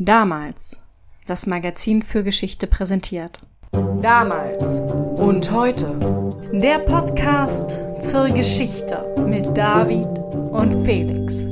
Damals. Das Magazin für Geschichte präsentiert. Damals und heute. Der Podcast zur Geschichte mit David und Felix.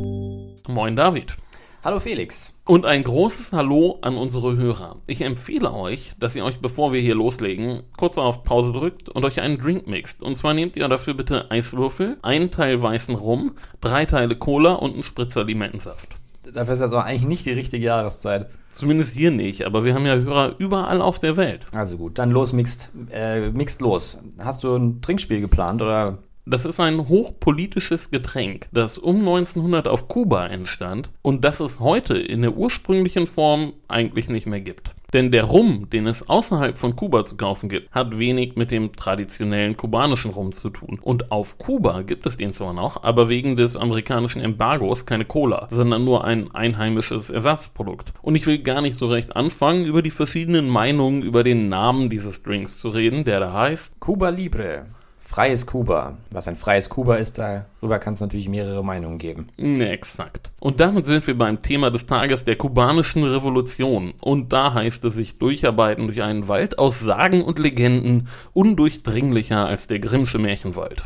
Moin David. Hallo Felix. Und ein großes Hallo an unsere Hörer. Ich empfehle euch, dass ihr euch, bevor wir hier loslegen, kurz auf Pause drückt und euch einen Drink mixt. Und zwar nehmt ihr dafür bitte Eiswürfel, einen Teil weißen Rum, drei Teile Cola und einen Spritzer Limettensaft. Dafür ist das aber eigentlich nicht die richtige Jahreszeit. Zumindest hier nicht, aber wir haben ja Hörer überall auf der Welt. Also gut, dann los, mixt, äh, mixt los. Hast du ein Trinkspiel geplant oder Das ist ein hochpolitisches Getränk, das um 1900 auf Kuba entstand und das es heute in der ursprünglichen Form eigentlich nicht mehr gibt. Denn der Rum, den es außerhalb von Kuba zu kaufen gibt, hat wenig mit dem traditionellen kubanischen Rum zu tun. Und auf Kuba gibt es den zwar noch, aber wegen des amerikanischen Embargos keine Cola, sondern nur ein einheimisches Ersatzprodukt. Und ich will gar nicht so recht anfangen, über die verschiedenen Meinungen über den Namen dieses Drinks zu reden, der da heißt Cuba Libre? Freies Kuba. Was ein freies Kuba ist, darüber kann es natürlich mehrere Meinungen geben. Ne, exakt. Und damit sind wir beim Thema des Tages der kubanischen Revolution. Und da heißt es sich durcharbeiten durch einen Wald aus Sagen und Legenden, undurchdringlicher als der Grimmsche Märchenwald.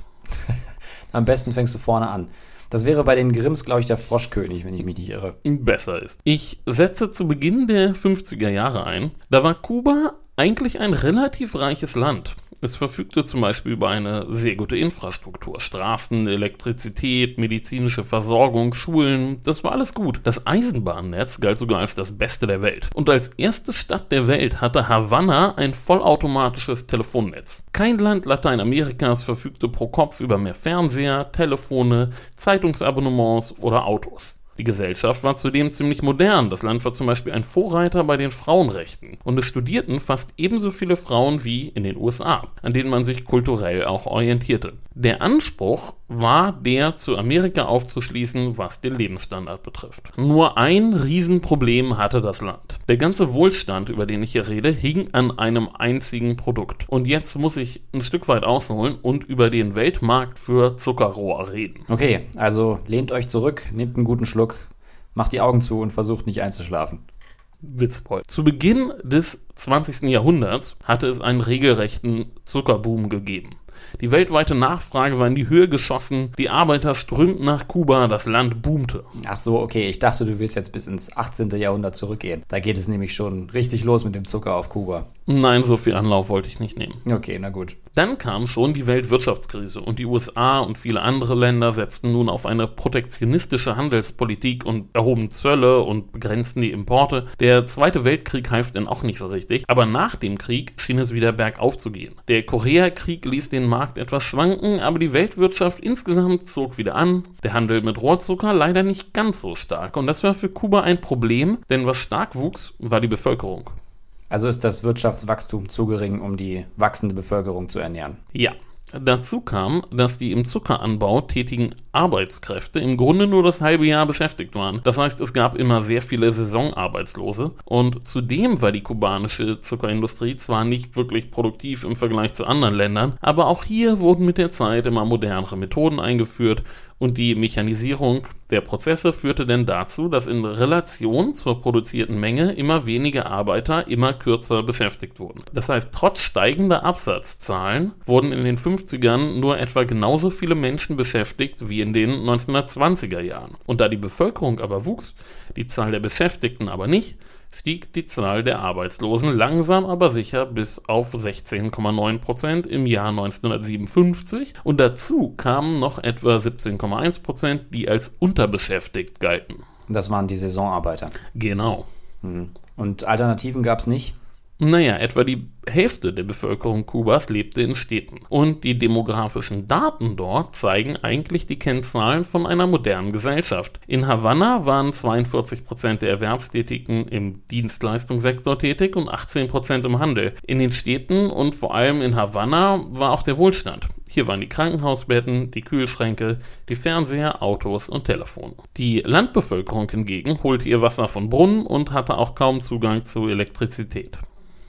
Am besten fängst du vorne an. Das wäre bei den Grimms, glaube ich, der Froschkönig, wenn ich mich nicht irre. Besser ist. Ich setze zu Beginn der 50er Jahre ein. Da war Kuba eigentlich ein relativ reiches Land. Es verfügte zum Beispiel über eine sehr gute Infrastruktur. Straßen, Elektrizität, medizinische Versorgung, Schulen, das war alles gut. Das Eisenbahnnetz galt sogar als das Beste der Welt. Und als erste Stadt der Welt hatte Havanna ein vollautomatisches Telefonnetz. Kein Land Lateinamerikas verfügte pro Kopf über mehr Fernseher, Telefone, Zeitungsabonnements oder Autos. Die Gesellschaft war zudem ziemlich modern. Das Land war zum Beispiel ein Vorreiter bei den Frauenrechten. Und es studierten fast ebenso viele Frauen wie in den USA, an denen man sich kulturell auch orientierte. Der Anspruch war der, zu Amerika aufzuschließen, was den Lebensstandard betrifft. Nur ein Riesenproblem hatte das Land. Der ganze Wohlstand, über den ich hier rede, hing an einem einzigen Produkt. Und jetzt muss ich ein Stück weit ausholen und über den Weltmarkt für Zuckerrohr reden. Okay, also lehnt euch zurück, nehmt einen guten Schluck, macht die Augen zu und versucht nicht einzuschlafen. Witzbold. Zu Beginn des 20. Jahrhunderts hatte es einen regelrechten Zuckerboom gegeben. Die weltweite Nachfrage war in die Höhe geschossen, die Arbeiter strömten nach Kuba, das Land boomte. Ach so, okay, ich dachte, du willst jetzt bis ins 18. Jahrhundert zurückgehen. Da geht es nämlich schon richtig los mit dem Zucker auf Kuba. Nein, so viel Anlauf wollte ich nicht nehmen. Okay, na gut. Dann kam schon die Weltwirtschaftskrise und die USA und viele andere Länder setzten nun auf eine protektionistische Handelspolitik und erhoben Zölle und begrenzten die Importe. Der Zweite Weltkrieg half denn auch nicht so richtig, aber nach dem Krieg schien es wieder bergauf zu gehen. Der Koreakrieg ließ den Markt etwas schwanken, aber die Weltwirtschaft insgesamt zog wieder an. Der Handel mit Rohrzucker leider nicht ganz so stark und das war für Kuba ein Problem, denn was stark wuchs, war die Bevölkerung. Also ist das Wirtschaftswachstum zu gering, um die wachsende Bevölkerung zu ernähren. Ja. Dazu kam, dass die im Zuckeranbau tätigen Arbeitskräfte im Grunde nur das halbe Jahr beschäftigt waren. Das heißt, es gab immer sehr viele Saisonarbeitslose und zudem war die kubanische Zuckerindustrie zwar nicht wirklich produktiv im Vergleich zu anderen Ländern, aber auch hier wurden mit der Zeit immer modernere Methoden eingeführt und die Mechanisierung der Prozesse führte denn dazu, dass in Relation zur produzierten Menge immer weniger Arbeiter immer kürzer beschäftigt wurden. Das heißt, trotz steigender Absatzzahlen wurden in den 50ern nur etwa genauso viele Menschen beschäftigt wie in den 1920er Jahren. Und da die Bevölkerung aber wuchs, die Zahl der Beschäftigten aber nicht, stieg die Zahl der Arbeitslosen langsam aber sicher bis auf 16,9 Prozent im Jahr 1957 und dazu kamen noch etwa 17,1 Prozent, die als unterbeschäftigt galten. Das waren die Saisonarbeiter. Genau. Und Alternativen gab es nicht? Naja, etwa die Hälfte der Bevölkerung Kubas lebte in Städten. Und die demografischen Daten dort zeigen eigentlich die Kennzahlen von einer modernen Gesellschaft. In Havanna waren 42% der Erwerbstätigen im Dienstleistungssektor tätig und 18% im Handel. In den Städten und vor allem in Havanna war auch der Wohlstand. Hier waren die Krankenhausbetten, die Kühlschränke, die Fernseher, Autos und Telefone. Die Landbevölkerung hingegen holte ihr Wasser von Brunnen und hatte auch kaum Zugang zu Elektrizität.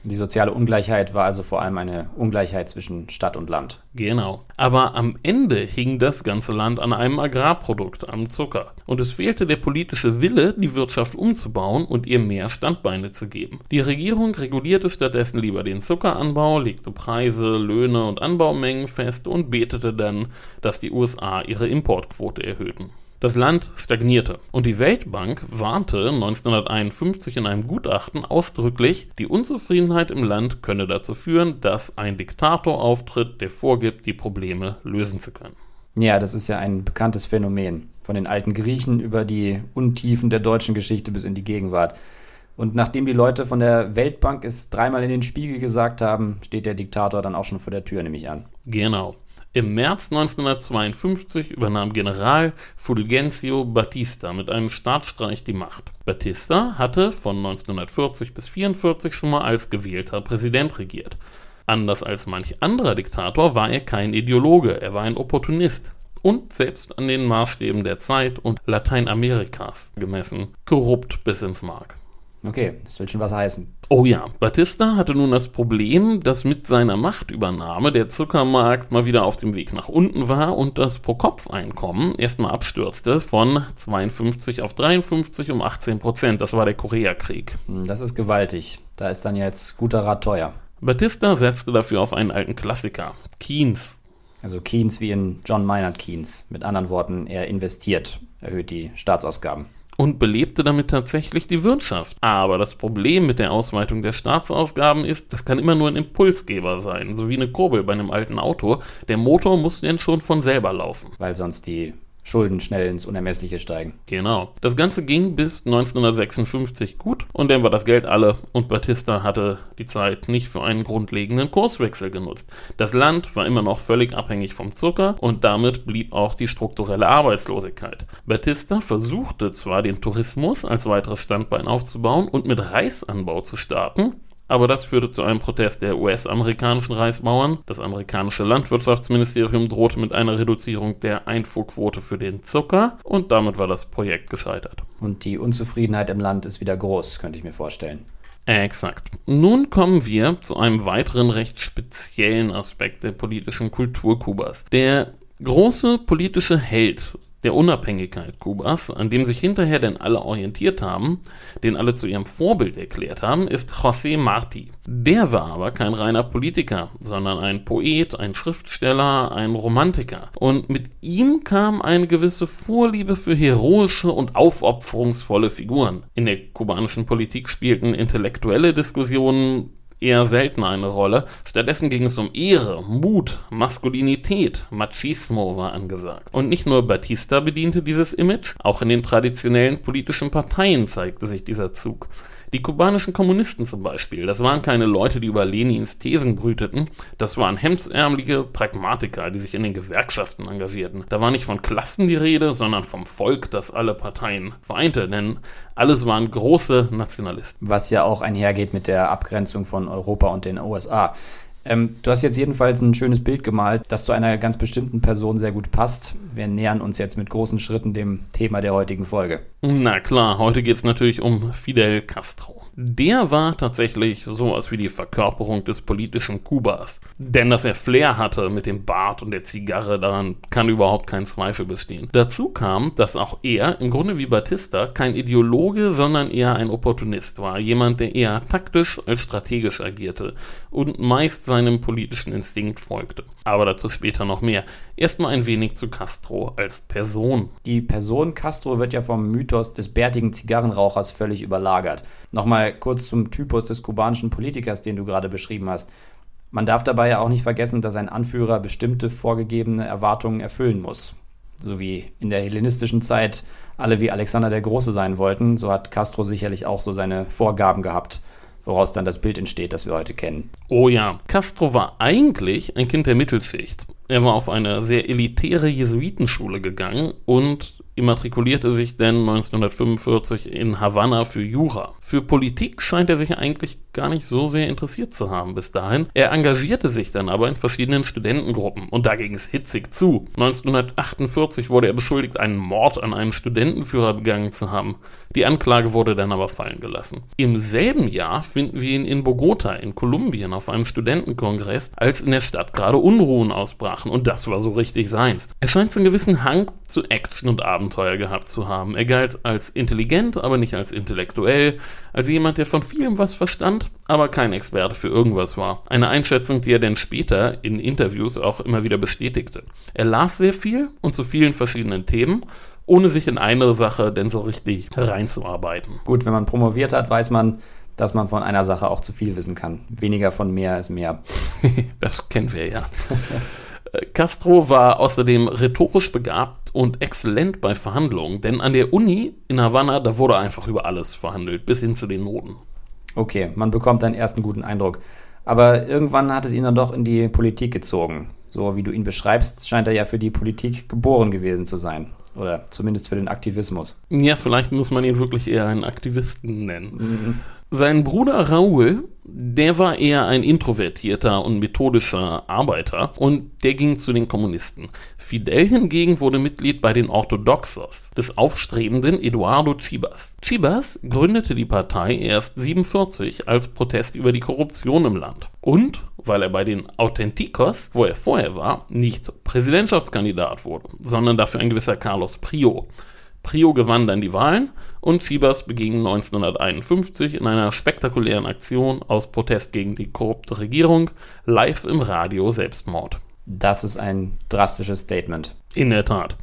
Die soziale Ungleichheit war also vor allem eine Ungleichheit zwischen Stadt und Land. Genau. Aber am Ende hing das ganze Land an einem Agrarprodukt, am Zucker. Und es fehlte der politische Wille, die Wirtschaft umzubauen und ihr mehr Standbeine zu geben. Die Regierung regulierte stattdessen lieber den Zuckeranbau, legte Preise, Löhne und Anbaumengen fest und betete dann, dass die USA ihre Importquote erhöhten. Das Land stagnierte und die Weltbank warnte 1951 in einem Gutachten ausdrücklich, die Unzufriedenheit im Land könne dazu führen, dass ein Diktator auftritt, der vorgibt, die Probleme lösen zu können. Ja, das ist ja ein bekanntes Phänomen. Von den alten Griechen über die Untiefen der deutschen Geschichte bis in die Gegenwart. Und nachdem die Leute von der Weltbank es dreimal in den Spiegel gesagt haben, steht der Diktator dann auch schon vor der Tür, nehme ich an. Genau. Im März 1952 übernahm General Fulgencio Batista mit einem Staatsstreich die Macht. Batista hatte von 1940 bis 1944 schon mal als gewählter Präsident regiert. Anders als manch anderer Diktator war er kein Ideologe, er war ein Opportunist und selbst an den Maßstäben der Zeit und Lateinamerikas gemessen korrupt bis ins Mark. Okay, das will schon was heißen. Oh ja, Batista hatte nun das Problem, dass mit seiner Machtübernahme der Zuckermarkt mal wieder auf dem Weg nach unten war und das Pro-Kopf-Einkommen erstmal abstürzte von 52 auf 53 um 18 Prozent. Das war der Koreakrieg. Hm, das ist gewaltig. Da ist dann jetzt guter Rat teuer. Batista setzte dafür auf einen alten Klassiker, Keynes. Also Keynes wie in John Maynard Keynes. Mit anderen Worten, er investiert, erhöht die Staatsausgaben und belebte damit tatsächlich die Wirtschaft. Aber das Problem mit der Ausweitung der Staatsausgaben ist, das kann immer nur ein Impulsgeber sein, so wie eine Kurbel bei einem alten Auto. Der Motor muss denn schon von selber laufen. Weil sonst die Schulden schnell ins Unermessliche steigen. Genau. Das Ganze ging bis 1956 gut und dann war das Geld alle und Batista hatte die Zeit nicht für einen grundlegenden Kurswechsel genutzt. Das Land war immer noch völlig abhängig vom Zucker und damit blieb auch die strukturelle Arbeitslosigkeit. Batista versuchte zwar den Tourismus als weiteres Standbein aufzubauen und mit Reisanbau zu starten, aber das führte zu einem Protest der US-amerikanischen Reisbauern. Das amerikanische Landwirtschaftsministerium drohte mit einer Reduzierung der Einfuhrquote für den Zucker und damit war das Projekt gescheitert. Und die Unzufriedenheit im Land ist wieder groß, könnte ich mir vorstellen. Exakt. Nun kommen wir zu einem weiteren recht speziellen Aspekt der politischen Kultur Kubas. Der große politische Held der Unabhängigkeit Kubas, an dem sich hinterher denn alle orientiert haben, den alle zu ihrem Vorbild erklärt haben, ist José Martí. Der war aber kein reiner Politiker, sondern ein Poet, ein Schriftsteller, ein Romantiker. Und mit ihm kam eine gewisse Vorliebe für heroische und aufopferungsvolle Figuren. In der kubanischen Politik spielten intellektuelle Diskussionen eher selten eine Rolle. Stattdessen ging es um Ehre, Mut, Maskulinität, Machismo war angesagt. Und nicht nur Batista bediente dieses Image, auch in den traditionellen politischen Parteien zeigte sich dieser Zug. Die kubanischen Kommunisten zum Beispiel, das waren keine Leute, die über Lenins Thesen brüteten, das waren hemdsärmelige Pragmatiker, die sich in den Gewerkschaften engagierten. Da war nicht von Klassen die Rede, sondern vom Volk, das alle Parteien vereinte, denn alles waren große Nationalisten. Was ja auch einhergeht mit der Abgrenzung von Europa und den USA. Ähm, du hast jetzt jedenfalls ein schönes Bild gemalt, das zu einer ganz bestimmten Person sehr gut passt. Wir nähern uns jetzt mit großen Schritten dem Thema der heutigen Folge. Na klar, heute geht es natürlich um Fidel Castro. Der war tatsächlich sowas wie die Verkörperung des politischen Kubas. Denn dass er Flair hatte mit dem Bart und der Zigarre, daran kann überhaupt kein Zweifel bestehen. Dazu kam, dass auch er, im Grunde wie Batista, kein Ideologe, sondern eher ein Opportunist war. Jemand, der eher taktisch als strategisch agierte und meist seinem politischen Instinkt folgte. Aber dazu später noch mehr. Erstmal ein wenig zu Castro als Person. Die Person Castro wird ja vom Mythos des bärtigen Zigarrenrauchers völlig überlagert. Nochmal kurz zum Typus des kubanischen Politikers, den du gerade beschrieben hast. Man darf dabei ja auch nicht vergessen, dass ein Anführer bestimmte vorgegebene Erwartungen erfüllen muss. So wie in der hellenistischen Zeit alle wie Alexander der Große sein wollten, so hat Castro sicherlich auch so seine Vorgaben gehabt woraus dann das Bild entsteht, das wir heute kennen. Oh ja, Castro war eigentlich ein Kind der Mittelschicht. Er war auf eine sehr elitäre Jesuitenschule gegangen und immatrikulierte sich denn 1945 in Havanna für Jura. Für Politik scheint er sich eigentlich gar nicht so sehr interessiert zu haben bis dahin. Er engagierte sich dann aber in verschiedenen Studentengruppen und da ging es hitzig zu. 1948 wurde er beschuldigt, einen Mord an einem Studentenführer begangen zu haben. Die Anklage wurde dann aber fallen gelassen. Im selben Jahr finden wir ihn in Bogota in Kolumbien auf einem Studentenkongress, als in der Stadt gerade Unruhen ausbrachen und das war so richtig seins. Er scheint so einen gewissen Hang zu Action und Abenteuer gehabt zu haben. Er galt als intelligent, aber nicht als intellektuell, als jemand, der von vielem was verstand, aber kein Experte für irgendwas war. Eine Einschätzung, die er denn später in Interviews auch immer wieder bestätigte. Er las sehr viel und zu vielen verschiedenen Themen ohne sich in eine Sache denn so richtig reinzuarbeiten. Gut, wenn man promoviert hat, weiß man, dass man von einer Sache auch zu viel wissen kann. Weniger von mehr ist mehr. das kennen wir ja. Castro war außerdem rhetorisch begabt und exzellent bei Verhandlungen, denn an der Uni in Havanna, da wurde einfach über alles verhandelt, bis hin zu den Noten. Okay, man bekommt einen ersten guten Eindruck. Aber irgendwann hat es ihn dann doch in die Politik gezogen. So wie du ihn beschreibst, scheint er ja für die Politik geboren gewesen zu sein. Oder zumindest für den Aktivismus. Ja, vielleicht muss man ihn wirklich eher einen Aktivisten nennen. Mhm. Sein Bruder Raoul, der war eher ein introvertierter und methodischer Arbeiter und der ging zu den Kommunisten. Fidel hingegen wurde Mitglied bei den Orthodoxos des aufstrebenden Eduardo Chibas. Chibas gründete die Partei erst 47 als Protest über die Korruption im Land. Und weil er bei den Autenticos, wo er vorher war, nicht Präsidentschaftskandidat wurde, sondern dafür ein gewisser Carlos Prio. Prio gewann dann die Wahlen und Chibas beging 1951 in einer spektakulären Aktion aus Protest gegen die korrupte Regierung live im Radio Selbstmord. Das ist ein drastisches Statement. In der Tat.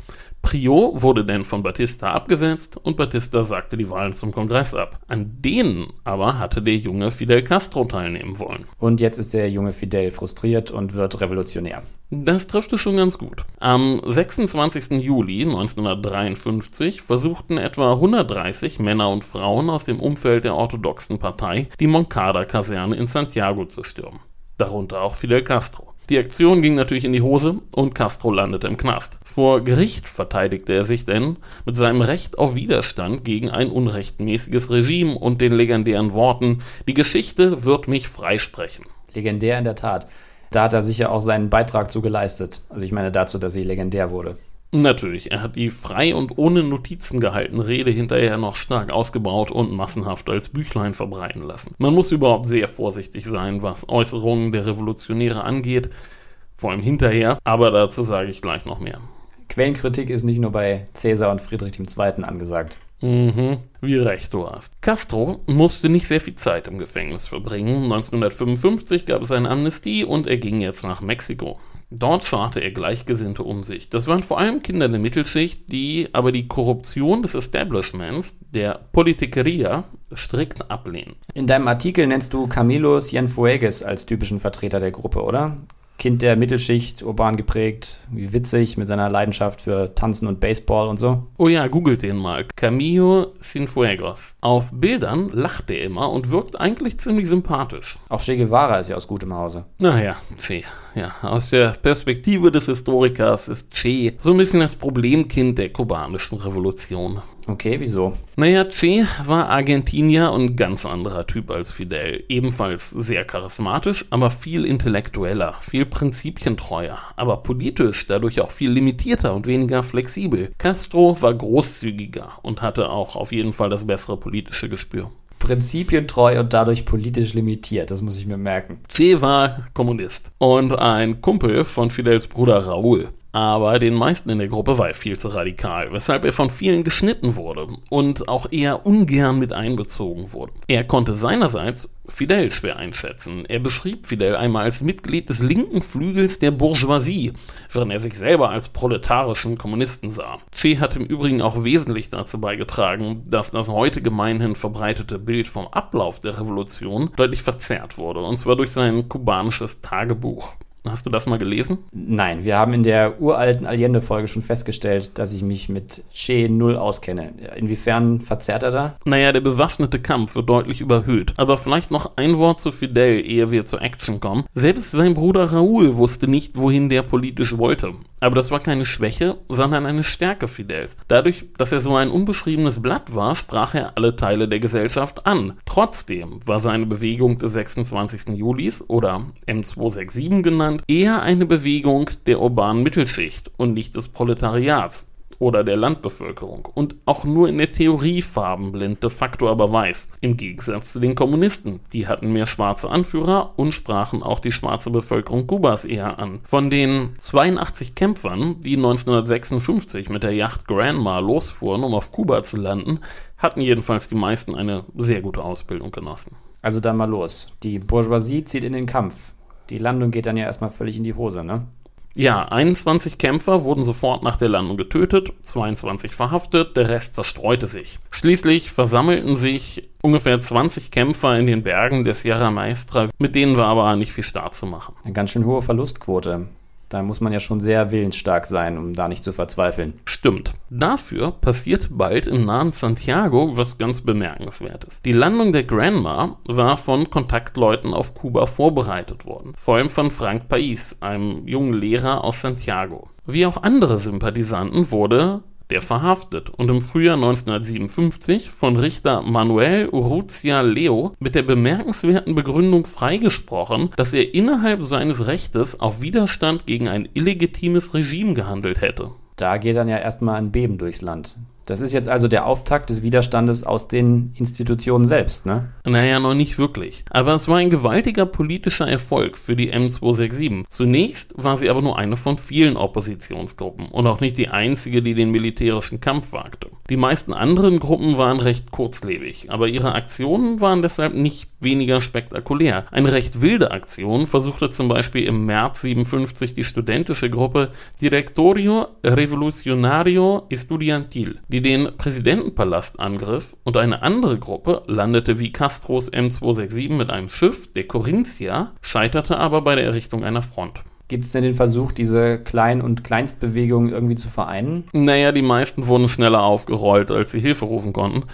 Prio wurde denn von Batista abgesetzt und Batista sagte die Wahlen zum Kongress ab. An denen aber hatte der junge Fidel Castro teilnehmen wollen. Und jetzt ist der junge Fidel frustriert und wird revolutionär. Das trifft es schon ganz gut. Am 26. Juli 1953 versuchten etwa 130 Männer und Frauen aus dem Umfeld der orthodoxen Partei, die Moncada-Kaserne in Santiago zu stürmen. Darunter auch Fidel Castro. Die Aktion ging natürlich in die Hose und Castro landete im Knast. Vor Gericht verteidigte er sich denn mit seinem Recht auf Widerstand gegen ein unrechtmäßiges Regime und den legendären Worten, die Geschichte wird mich freisprechen. Legendär in der Tat. Da hat er sicher auch seinen Beitrag zu geleistet. Also ich meine dazu, dass sie legendär wurde. Natürlich, er hat die frei und ohne Notizen gehaltene Rede hinterher noch stark ausgebaut und massenhaft als Büchlein verbreiten lassen. Man muss überhaupt sehr vorsichtig sein, was Äußerungen der Revolutionäre angeht, vor allem hinterher, aber dazu sage ich gleich noch mehr. Quellenkritik ist nicht nur bei Cäsar und Friedrich II. angesagt. Mhm, wie recht du hast. Castro musste nicht sehr viel Zeit im Gefängnis verbringen. 1955 gab es eine Amnestie und er ging jetzt nach Mexiko. Dort scharte er Gleichgesinnte um sich. Das waren vor allem Kinder der Mittelschicht, die aber die Korruption des Establishments, der Politikeria, strikt ablehnen. In deinem Artikel nennst du Camilo Cienfuegos als typischen Vertreter der Gruppe, oder? Kind der Mittelschicht, urban geprägt, wie witzig mit seiner Leidenschaft für Tanzen und Baseball und so. Oh ja, googelt den mal. Camillo Cienfuegos. Auf Bildern lacht er immer und wirkt eigentlich ziemlich sympathisch. Auch Che Guevara ist ja aus gutem Hause. Naja, Che. Ja, aus der Perspektive des Historikers ist Che so ein bisschen das Problemkind der kubanischen Revolution. Okay, wieso? Naja, Che war Argentinier und ganz anderer Typ als Fidel. Ebenfalls sehr charismatisch, aber viel intellektueller, viel prinzipientreuer, aber politisch dadurch auch viel limitierter und weniger flexibel. Castro war großzügiger und hatte auch auf jeden Fall das bessere politische Gespür prinzipientreu und dadurch politisch limitiert. Das muss ich mir merken. Che war Kommunist und ein Kumpel von Fidels Bruder Raúl aber den meisten in der Gruppe war er viel zu radikal, weshalb er von vielen geschnitten wurde und auch eher ungern mit einbezogen wurde. Er konnte seinerseits Fidel schwer einschätzen. Er beschrieb Fidel einmal als Mitglied des linken Flügels der Bourgeoisie, während er sich selber als proletarischen Kommunisten sah. Che hat im Übrigen auch wesentlich dazu beigetragen, dass das heute gemeinhin verbreitete Bild vom Ablauf der Revolution deutlich verzerrt wurde, und zwar durch sein kubanisches Tagebuch. Hast du das mal gelesen? Nein, wir haben in der uralten Allende-Folge schon festgestellt, dass ich mich mit Che null auskenne. Inwiefern verzerrt er da? Naja, der bewaffnete Kampf wird deutlich überhöht. Aber vielleicht noch ein Wort zu Fidel, ehe wir zur Action kommen. Selbst sein Bruder Raúl wusste nicht, wohin der politisch wollte. Aber das war keine Schwäche, sondern eine Stärke Fidels. Dadurch, dass er so ein unbeschriebenes Blatt war, sprach er alle Teile der Gesellschaft an. Trotzdem war seine Bewegung des 26. Julis oder M267 genannt eher eine Bewegung der urbanen Mittelschicht und nicht des Proletariats oder der Landbevölkerung und auch nur in der Theorie farbenblind, de facto aber weiß. Im Gegensatz zu den Kommunisten. Die hatten mehr schwarze Anführer und sprachen auch die schwarze Bevölkerung Kubas eher an. Von den 82 Kämpfern, die 1956 mit der Yacht Grandma losfuhren, um auf Kuba zu landen, hatten jedenfalls die meisten eine sehr gute Ausbildung genossen. Also dann mal los. Die Bourgeoisie zieht in den Kampf. Die Landung geht dann ja erstmal völlig in die Hose, ne? Ja, 21 Kämpfer wurden sofort nach der Landung getötet, 22 verhaftet, der Rest zerstreute sich. Schließlich versammelten sich ungefähr 20 Kämpfer in den Bergen der Sierra Maestra, mit denen war aber nicht viel Start zu machen. Eine ganz schön hohe Verlustquote. Da muss man ja schon sehr willensstark sein, um da nicht zu verzweifeln. Stimmt. Dafür passiert bald im nahen Santiago was ganz Bemerkenswertes. Die Landung der Grandma war von Kontaktleuten auf Kuba vorbereitet worden. Vor allem von Frank Pais, einem jungen Lehrer aus Santiago. Wie auch andere Sympathisanten wurde der verhaftet und im Frühjahr 1957 von Richter Manuel Urrutia Leo mit der bemerkenswerten Begründung freigesprochen, dass er innerhalb seines Rechtes auf Widerstand gegen ein illegitimes Regime gehandelt hätte. Da geht dann ja erstmal ein Beben durchs Land. Das ist jetzt also der Auftakt des Widerstandes aus den Institutionen selbst, ne? Naja, noch nicht wirklich. Aber es war ein gewaltiger politischer Erfolg für die M267. Zunächst war sie aber nur eine von vielen Oppositionsgruppen und auch nicht die einzige, die den militärischen Kampf wagte. Die meisten anderen Gruppen waren recht kurzlebig, aber ihre Aktionen waren deshalb nicht weniger spektakulär. Eine recht wilde Aktion versuchte zum Beispiel im März 57 die studentische Gruppe Directorio Revolucionario Estudiantil, die den Präsidentenpalast angriff und eine andere Gruppe landete wie Castros M267 mit einem Schiff, der Corinthia, scheiterte aber bei der Errichtung einer Front. Gibt es denn den Versuch, diese Klein- und Kleinstbewegungen irgendwie zu vereinen? Naja, die meisten wurden schneller aufgerollt, als sie Hilfe rufen konnten.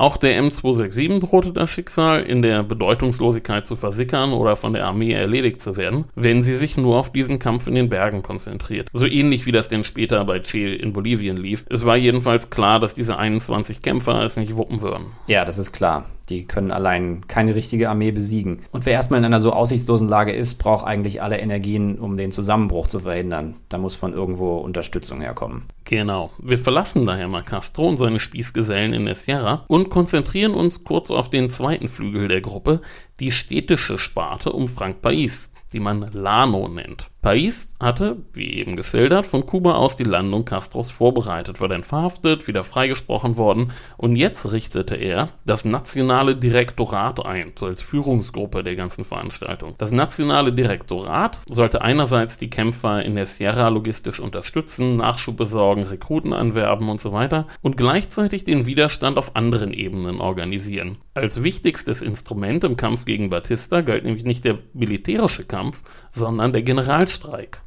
Auch der M267 drohte das Schicksal, in der Bedeutungslosigkeit zu versickern oder von der Armee erledigt zu werden, wenn sie sich nur auf diesen Kampf in den Bergen konzentriert. So ähnlich wie das denn später bei Che in Bolivien lief. Es war jedenfalls klar, dass diese 21 Kämpfer es nicht wuppen würden. Ja, das ist klar. Die können allein keine richtige Armee besiegen. Und wer erstmal in einer so aussichtslosen Lage ist, braucht eigentlich alle Energien, um den Zusammenbruch zu verhindern. Da muss von irgendwo Unterstützung herkommen. Genau. Wir verlassen daher mal Castro und seine Spießgesellen in der Sierra und konzentrieren uns kurz auf den zweiten Flügel der Gruppe, die städtische Sparte um Frank Pais, die man Lano nennt. Pais hatte, wie eben geschildert, von Kuba aus die Landung Castros vorbereitet, war dann verhaftet, wieder freigesprochen worden und jetzt richtete er das Nationale Direktorat ein, so als Führungsgruppe der ganzen Veranstaltung. Das Nationale Direktorat sollte einerseits die Kämpfer in der Sierra logistisch unterstützen, Nachschub besorgen, Rekruten anwerben und so weiter und gleichzeitig den Widerstand auf anderen Ebenen organisieren. Als wichtigstes Instrument im Kampf gegen Batista galt nämlich nicht der militärische Kampf, sondern der General Generalstreik.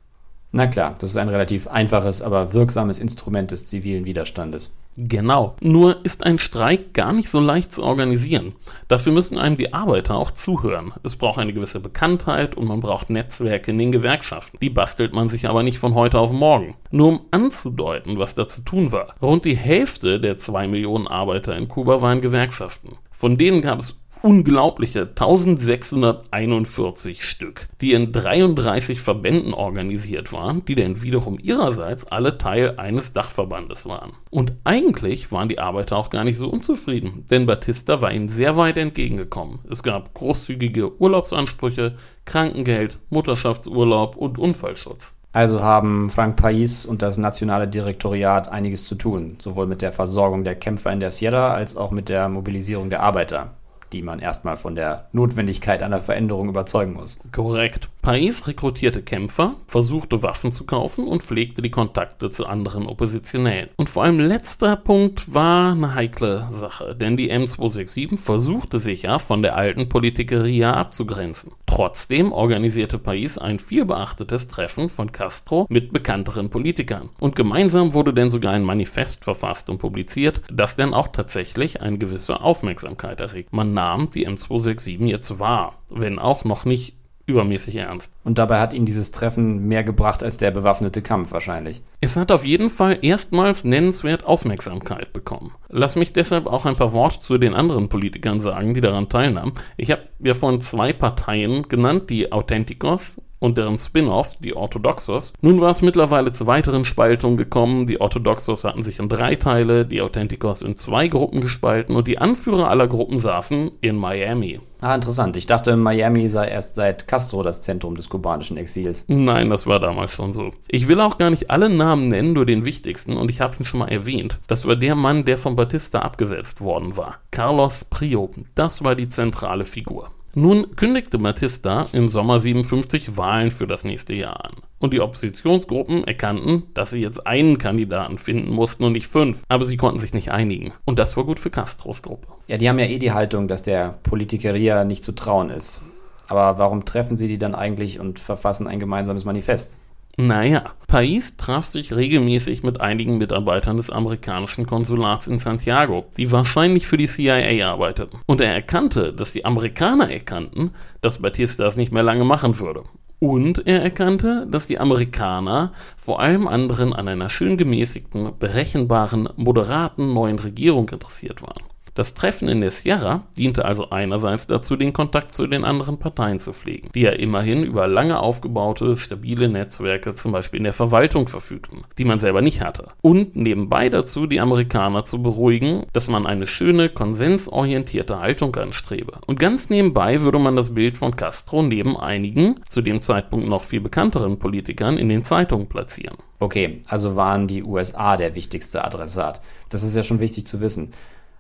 Na klar, das ist ein relativ einfaches, aber wirksames Instrument des zivilen Widerstandes. Genau. Nur ist ein Streik gar nicht so leicht zu organisieren. Dafür müssen einem die Arbeiter auch zuhören. Es braucht eine gewisse Bekanntheit und man braucht Netzwerke in den Gewerkschaften. Die bastelt man sich aber nicht von heute auf morgen. Nur um anzudeuten, was da zu tun war. Rund die Hälfte der zwei Millionen Arbeiter in Kuba waren Gewerkschaften. Von denen gab es unglaubliche 1641 Stück, die in 33 Verbänden organisiert waren, die dann wiederum ihrerseits alle Teil eines Dachverbandes waren. Und eigentlich waren die Arbeiter auch gar nicht so unzufrieden, denn Batista war ihnen sehr weit entgegengekommen. Es gab großzügige Urlaubsansprüche, Krankengeld, Mutterschaftsurlaub und Unfallschutz. Also haben Frank Pais und das Nationale Direktoriat einiges zu tun, sowohl mit der Versorgung der Kämpfer in der Sierra als auch mit der Mobilisierung der Arbeiter die man erstmal von der Notwendigkeit einer Veränderung überzeugen muss. Korrekt. Pais rekrutierte Kämpfer, versuchte Waffen zu kaufen und pflegte die Kontakte zu anderen Oppositionellen. Und vor allem letzter Punkt war eine heikle Sache, denn die M267 versuchte sich ja von der alten Politikeria abzugrenzen. Trotzdem organisierte Pais ein vielbeachtetes Treffen von Castro mit bekannteren Politikern. Und gemeinsam wurde denn sogar ein Manifest verfasst und publiziert, das dann auch tatsächlich eine gewisse Aufmerksamkeit erregt. Man nahm die M267 jetzt wahr, wenn auch noch nicht übermäßig ernst. Und dabei hat ihn dieses Treffen mehr gebracht als der bewaffnete Kampf wahrscheinlich. Es hat auf jeden Fall erstmals nennenswert Aufmerksamkeit bekommen. Lass mich deshalb auch ein paar Worte zu den anderen Politikern sagen, die daran teilnahmen. Ich habe ja vorhin zwei Parteien genannt, die Authenticos und deren Spin-off, die Orthodoxos. Nun war es mittlerweile zu weiteren Spaltungen gekommen. Die Orthodoxos hatten sich in drei Teile, die Authenticos in zwei Gruppen gespalten und die Anführer aller Gruppen saßen in Miami. Ah, interessant. Ich dachte, Miami sei erst seit Castro das Zentrum des kubanischen Exils. Nein, das war damals schon so. Ich will auch gar nicht alle Namen nennen, nur den wichtigsten und ich habe ihn schon mal erwähnt. Das war der Mann, der von Batista abgesetzt worden war. Carlos Prio. Das war die zentrale Figur. Nun kündigte Batista im Sommer 57 Wahlen für das nächste Jahr an. Und die Oppositionsgruppen erkannten, dass sie jetzt einen Kandidaten finden mussten und nicht fünf. Aber sie konnten sich nicht einigen. Und das war gut für Castros Gruppe. Ja, die haben ja eh die Haltung, dass der Politikeria nicht zu trauen ist. Aber warum treffen sie die dann eigentlich und verfassen ein gemeinsames Manifest? Naja, Pais traf sich regelmäßig mit einigen Mitarbeitern des amerikanischen Konsulats in Santiago, die wahrscheinlich für die CIA arbeiteten. Und er erkannte, dass die Amerikaner erkannten, dass Batista es nicht mehr lange machen würde. Und er erkannte, dass die Amerikaner vor allem anderen an einer schön gemäßigten, berechenbaren, moderaten neuen Regierung interessiert waren. Das Treffen in der Sierra diente also einerseits dazu, den Kontakt zu den anderen Parteien zu pflegen, die ja immerhin über lange aufgebaute, stabile Netzwerke zum Beispiel in der Verwaltung verfügten, die man selber nicht hatte. Und nebenbei dazu, die Amerikaner zu beruhigen, dass man eine schöne, konsensorientierte Haltung anstrebe. Und ganz nebenbei würde man das Bild von Castro neben einigen, zu dem Zeitpunkt noch viel bekannteren Politikern in den Zeitungen platzieren. Okay, also waren die USA der wichtigste Adressat. Das ist ja schon wichtig zu wissen.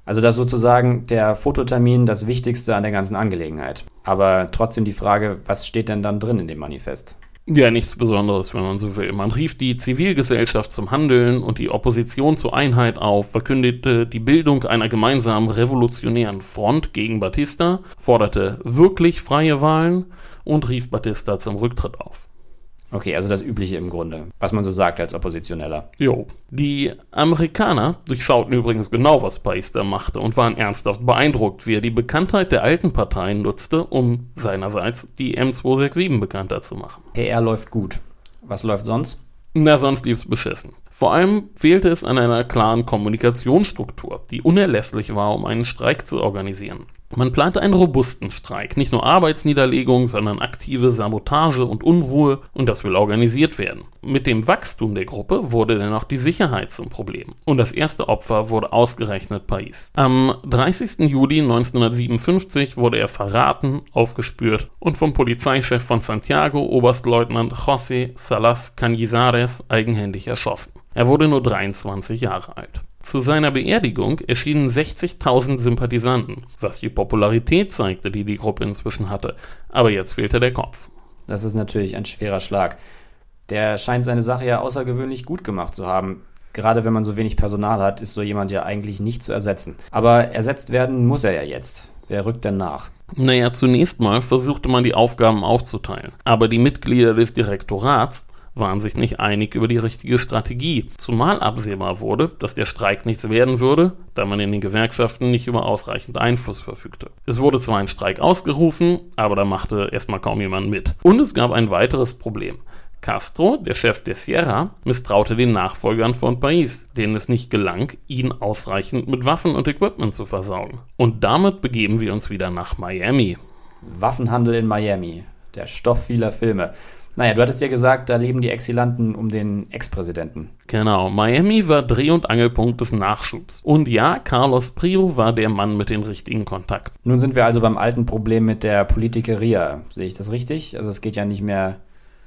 Also das ist sozusagen der Fototermin das Wichtigste an der ganzen Angelegenheit. Aber trotzdem die Frage, was steht denn dann drin in dem Manifest? Ja, nichts Besonderes, wenn man so will. Man rief die Zivilgesellschaft zum Handeln und die Opposition zur Einheit auf, verkündete die Bildung einer gemeinsamen revolutionären Front gegen Batista, forderte wirklich freie Wahlen und rief Batista zum Rücktritt auf. Okay, also das Übliche im Grunde, was man so sagt als Oppositioneller. Jo. Die Amerikaner durchschauten übrigens genau, was Pais da machte und waren ernsthaft beeindruckt, wie er die Bekanntheit der alten Parteien nutzte, um seinerseits die M267 bekannter zu machen. PR läuft gut. Was läuft sonst? Na, sonst lief's beschissen. Vor allem fehlte es an einer klaren Kommunikationsstruktur, die unerlässlich war, um einen Streik zu organisieren. Man plante einen robusten Streik, nicht nur Arbeitsniederlegung, sondern aktive Sabotage und Unruhe und das will organisiert werden. Mit dem Wachstum der Gruppe wurde dann auch die Sicherheit zum Problem und das erste Opfer wurde ausgerechnet Pais. Am 30. Juli 1957 wurde er verraten, aufgespürt und vom Polizeichef von Santiago, Oberstleutnant José Salas Cañizares, eigenhändig erschossen. Er wurde nur 23 Jahre alt. Zu seiner Beerdigung erschienen 60.000 Sympathisanten, was die Popularität zeigte, die die Gruppe inzwischen hatte. Aber jetzt fehlte der Kopf. Das ist natürlich ein schwerer Schlag. Der scheint seine Sache ja außergewöhnlich gut gemacht zu haben. Gerade wenn man so wenig Personal hat, ist so jemand ja eigentlich nicht zu ersetzen. Aber ersetzt werden muss er ja jetzt. Wer rückt denn nach? Naja, zunächst mal versuchte man die Aufgaben aufzuteilen. Aber die Mitglieder des Direktorats waren sich nicht einig über die richtige Strategie, zumal absehbar wurde, dass der Streik nichts werden würde, da man in den Gewerkschaften nicht über ausreichend Einfluss verfügte. Es wurde zwar ein Streik ausgerufen, aber da machte erstmal kaum jemand mit. Und es gab ein weiteres Problem. Castro, der Chef der Sierra, misstraute den Nachfolgern von Pais, denen es nicht gelang, ihn ausreichend mit Waffen und Equipment zu versorgen. Und damit begeben wir uns wieder nach Miami. Waffenhandel in Miami, der Stoff vieler Filme. Naja, du hattest ja gesagt, da leben die Exilanten um den Ex-Präsidenten. Genau, Miami war Dreh- und Angelpunkt des Nachschubs. Und ja, Carlos Prio war der Mann mit den richtigen Kontakten. Nun sind wir also beim alten Problem mit der Politikeria. Sehe ich das richtig? Also es geht ja nicht mehr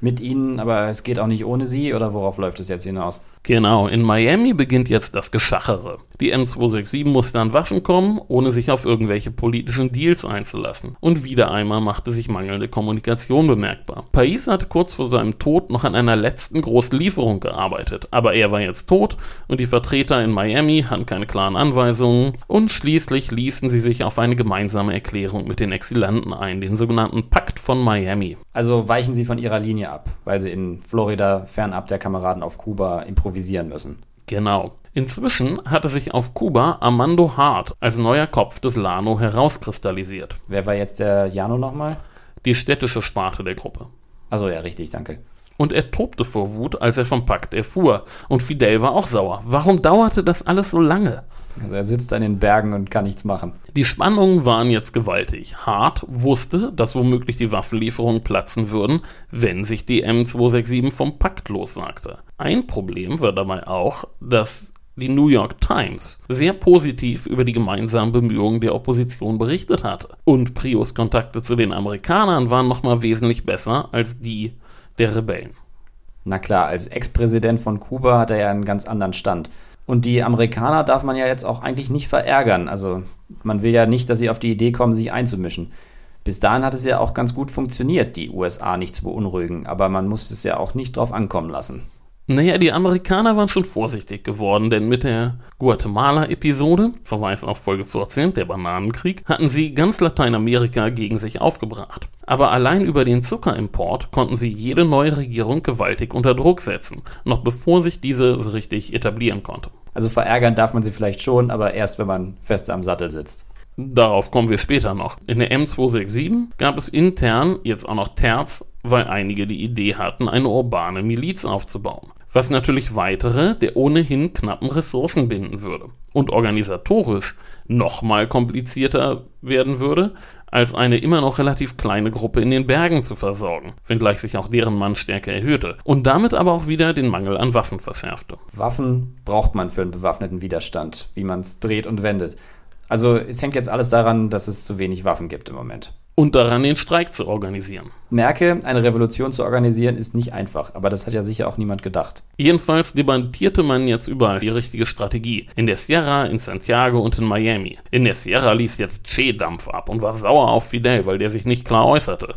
mit ihnen, aber es geht auch nicht ohne sie oder worauf läuft es jetzt hinaus? Genau, in Miami beginnt jetzt das Geschachere. Die M267 musste an Waffen kommen, ohne sich auf irgendwelche politischen Deals einzulassen. Und wieder einmal machte sich mangelnde Kommunikation bemerkbar. Pais hatte kurz vor seinem Tod noch an einer letzten großen Lieferung gearbeitet, aber er war jetzt tot und die Vertreter in Miami hatten keine klaren Anweisungen und schließlich ließen sie sich auf eine gemeinsame Erklärung mit den Exilanten ein, den sogenannten Pakt von Miami. Also weichen sie von ihrer Linie ab, weil sie in Florida fernab der Kameraden auf Kuba improvisieren müssen. Genau. Inzwischen hatte sich auf Kuba Armando Hart als neuer Kopf des Lano herauskristallisiert. Wer war jetzt der Jano nochmal? Die städtische Sparte der Gruppe. Also ja, richtig, danke. Und er tobte vor Wut, als er vom Pakt erfuhr. Und Fidel war auch sauer. Warum dauerte das alles so lange? Also er sitzt an den Bergen und kann nichts machen. Die Spannungen waren jetzt gewaltig. Hart wusste, dass womöglich die Waffenlieferungen platzen würden, wenn sich die M267 vom Pakt lossagte. Ein Problem war dabei auch, dass die New York Times sehr positiv über die gemeinsamen Bemühungen der Opposition berichtet hatte. Und Prios Kontakte zu den Amerikanern waren nochmal wesentlich besser als die der Rebellen. Na klar, als Ex-Präsident von Kuba hat er ja einen ganz anderen Stand. Und die Amerikaner darf man ja jetzt auch eigentlich nicht verärgern. Also man will ja nicht, dass sie auf die Idee kommen, sich einzumischen. Bis dahin hat es ja auch ganz gut funktioniert, die USA nicht zu beunruhigen, aber man muss es ja auch nicht drauf ankommen lassen. Naja, die Amerikaner waren schon vorsichtig geworden, denn mit der Guatemala-Episode, Verweis auf Folge 14, der Bananenkrieg, hatten sie ganz Lateinamerika gegen sich aufgebracht. Aber allein über den Zuckerimport konnten sie jede neue Regierung gewaltig unter Druck setzen, noch bevor sich diese so richtig etablieren konnte. Also verärgern darf man sie vielleicht schon, aber erst wenn man fest am Sattel sitzt. Darauf kommen wir später noch. In der M267 gab es intern jetzt auch noch Terz, weil einige die Idee hatten, eine urbane Miliz aufzubauen was natürlich weitere der ohnehin knappen Ressourcen binden würde und organisatorisch nochmal komplizierter werden würde, als eine immer noch relativ kleine Gruppe in den Bergen zu versorgen, wenngleich sich auch deren Mannstärke erhöhte und damit aber auch wieder den Mangel an Waffen verschärfte. Waffen braucht man für einen bewaffneten Widerstand, wie man es dreht und wendet. Also es hängt jetzt alles daran, dass es zu wenig Waffen gibt im Moment und daran, den Streik zu organisieren. Merke, eine Revolution zu organisieren ist nicht einfach, aber das hat ja sicher auch niemand gedacht. Jedenfalls debattierte man jetzt überall die richtige Strategie. In der Sierra, in Santiago und in Miami. In der Sierra ließ jetzt Che Dampf ab und war sauer auf Fidel, weil der sich nicht klar äußerte.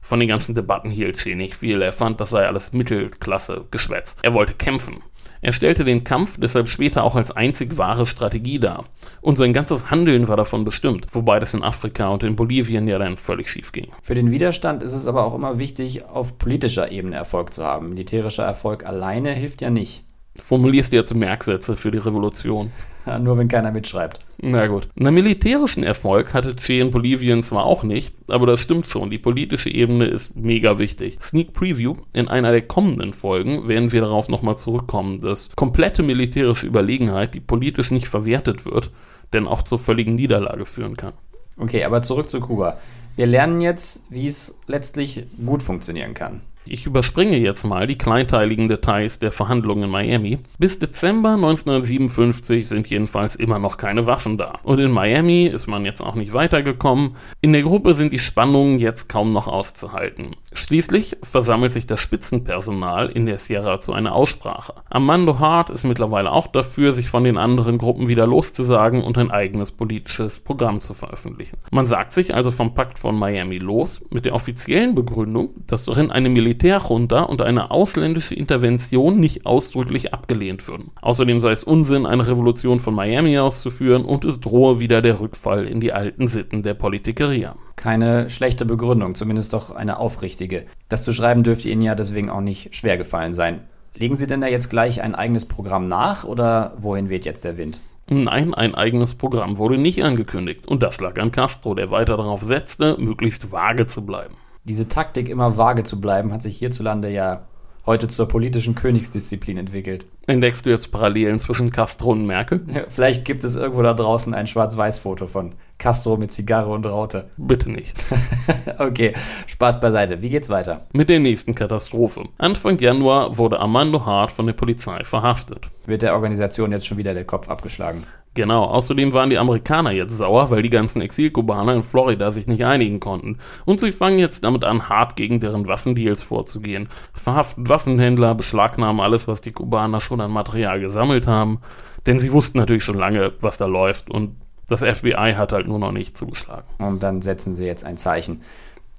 Von den ganzen Debatten hielt Che nicht viel. Er fand, das sei alles Mittelklasse Geschwätz. Er wollte kämpfen. Er stellte den Kampf deshalb später auch als einzig wahre Strategie dar. Und sein ganzes Handeln war davon bestimmt, wobei das in Afrika und in Bolivien ja dann völlig schief ging. Für den Widerstand ist es aber auch immer wichtig, auf politischer Ebene Erfolg zu haben. Militärischer Erfolg alleine hilft ja nicht. Formulierst du jetzt Merksätze für die Revolution? Nur wenn keiner mitschreibt. Na gut. Einen militärischen Erfolg hatte Che in Bolivien zwar auch nicht, aber das stimmt schon. Die politische Ebene ist mega wichtig. Sneak Preview. In einer der kommenden Folgen werden wir darauf nochmal zurückkommen, dass komplette militärische Überlegenheit, die politisch nicht verwertet wird, denn auch zur völligen Niederlage führen kann. Okay, aber zurück zu Kuba. Wir lernen jetzt, wie es letztlich gut funktionieren kann. Ich überspringe jetzt mal die kleinteiligen Details der Verhandlungen in Miami. Bis Dezember 1957 sind jedenfalls immer noch keine Waffen da. Und in Miami ist man jetzt auch nicht weitergekommen. In der Gruppe sind die Spannungen jetzt kaum noch auszuhalten. Schließlich versammelt sich das Spitzenpersonal in der Sierra zu einer Aussprache. Armando Hart ist mittlerweile auch dafür, sich von den anderen Gruppen wieder loszusagen und ein eigenes politisches Programm zu veröffentlichen. Man sagt sich also vom Pakt von Miami los mit der offiziellen Begründung, dass darin eine Militär Militärjunta und eine ausländische Intervention nicht ausdrücklich abgelehnt würden. Außerdem sei es Unsinn, eine Revolution von Miami auszuführen und es drohe wieder der Rückfall in die alten Sitten der Politikeria. Keine schlechte Begründung, zumindest doch eine aufrichtige. Das zu schreiben dürfte Ihnen ja deswegen auch nicht schwer gefallen sein. Legen Sie denn da jetzt gleich ein eigenes Programm nach oder wohin weht jetzt der Wind? Nein, ein eigenes Programm wurde nicht angekündigt und das lag an Castro, der weiter darauf setzte, möglichst vage zu bleiben diese Taktik, immer vage zu bleiben, hat sich hierzulande ja heute zur politischen Königsdisziplin entwickelt. Entdeckst du jetzt Parallelen zwischen Castro und Merkel? Ja, vielleicht gibt es irgendwo da draußen ein Schwarz-Weiß-Foto von Castro mit Zigarre und Raute. Bitte nicht. okay, Spaß beiseite. Wie geht's weiter? Mit der nächsten Katastrophe. Anfang Januar wurde Armando Hart von der Polizei verhaftet. Wird der Organisation jetzt schon wieder der Kopf abgeschlagen? Genau, außerdem waren die Amerikaner jetzt sauer, weil die ganzen Exilkubaner in Florida sich nicht einigen konnten. Und sie fangen jetzt damit an, hart gegen deren Waffendeals vorzugehen. Verhaften Waffenhändler, beschlagnahmen alles, was die Kubaner schon an Material gesammelt haben, denn sie wussten natürlich schon lange, was da läuft und das FBI hat halt nur noch nicht zugeschlagen. Und dann setzen sie jetzt ein Zeichen.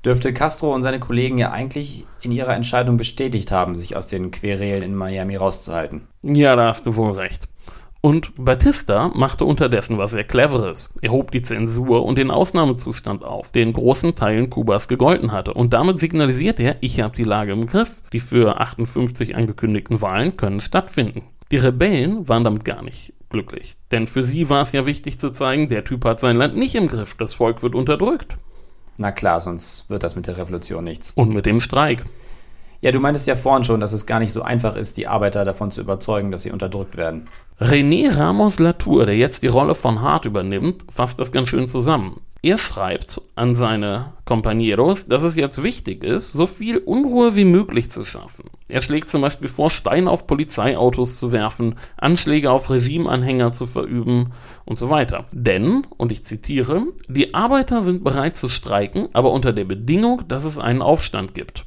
Dürfte Castro und seine Kollegen ja eigentlich in ihrer Entscheidung bestätigt haben, sich aus den Querelen in Miami rauszuhalten. Ja, da hast du wohl recht. Und Batista machte unterdessen was sehr Cleveres. Er hob die Zensur und den Ausnahmezustand auf, der in großen Teilen Kubas gegolten hatte. Und damit signalisierte er, ich habe die Lage im Griff. Die für 58 angekündigten Wahlen können stattfinden. Die Rebellen waren damit gar nicht glücklich. Denn für sie war es ja wichtig zu zeigen, der Typ hat sein Land nicht im Griff, das Volk wird unterdrückt. Na klar, sonst wird das mit der Revolution nichts. Und mit dem Streik. Ja, du meintest ja vorhin schon, dass es gar nicht so einfach ist, die Arbeiter davon zu überzeugen, dass sie unterdrückt werden. René Ramos Latour, der jetzt die Rolle von Hart übernimmt, fasst das ganz schön zusammen. Er schreibt an seine Compañeros, dass es jetzt wichtig ist, so viel Unruhe wie möglich zu schaffen. Er schlägt zum Beispiel vor, Steine auf Polizeiautos zu werfen, Anschläge auf Regimeanhänger zu verüben und so weiter. Denn, und ich zitiere, die Arbeiter sind bereit zu streiken, aber unter der Bedingung, dass es einen Aufstand gibt.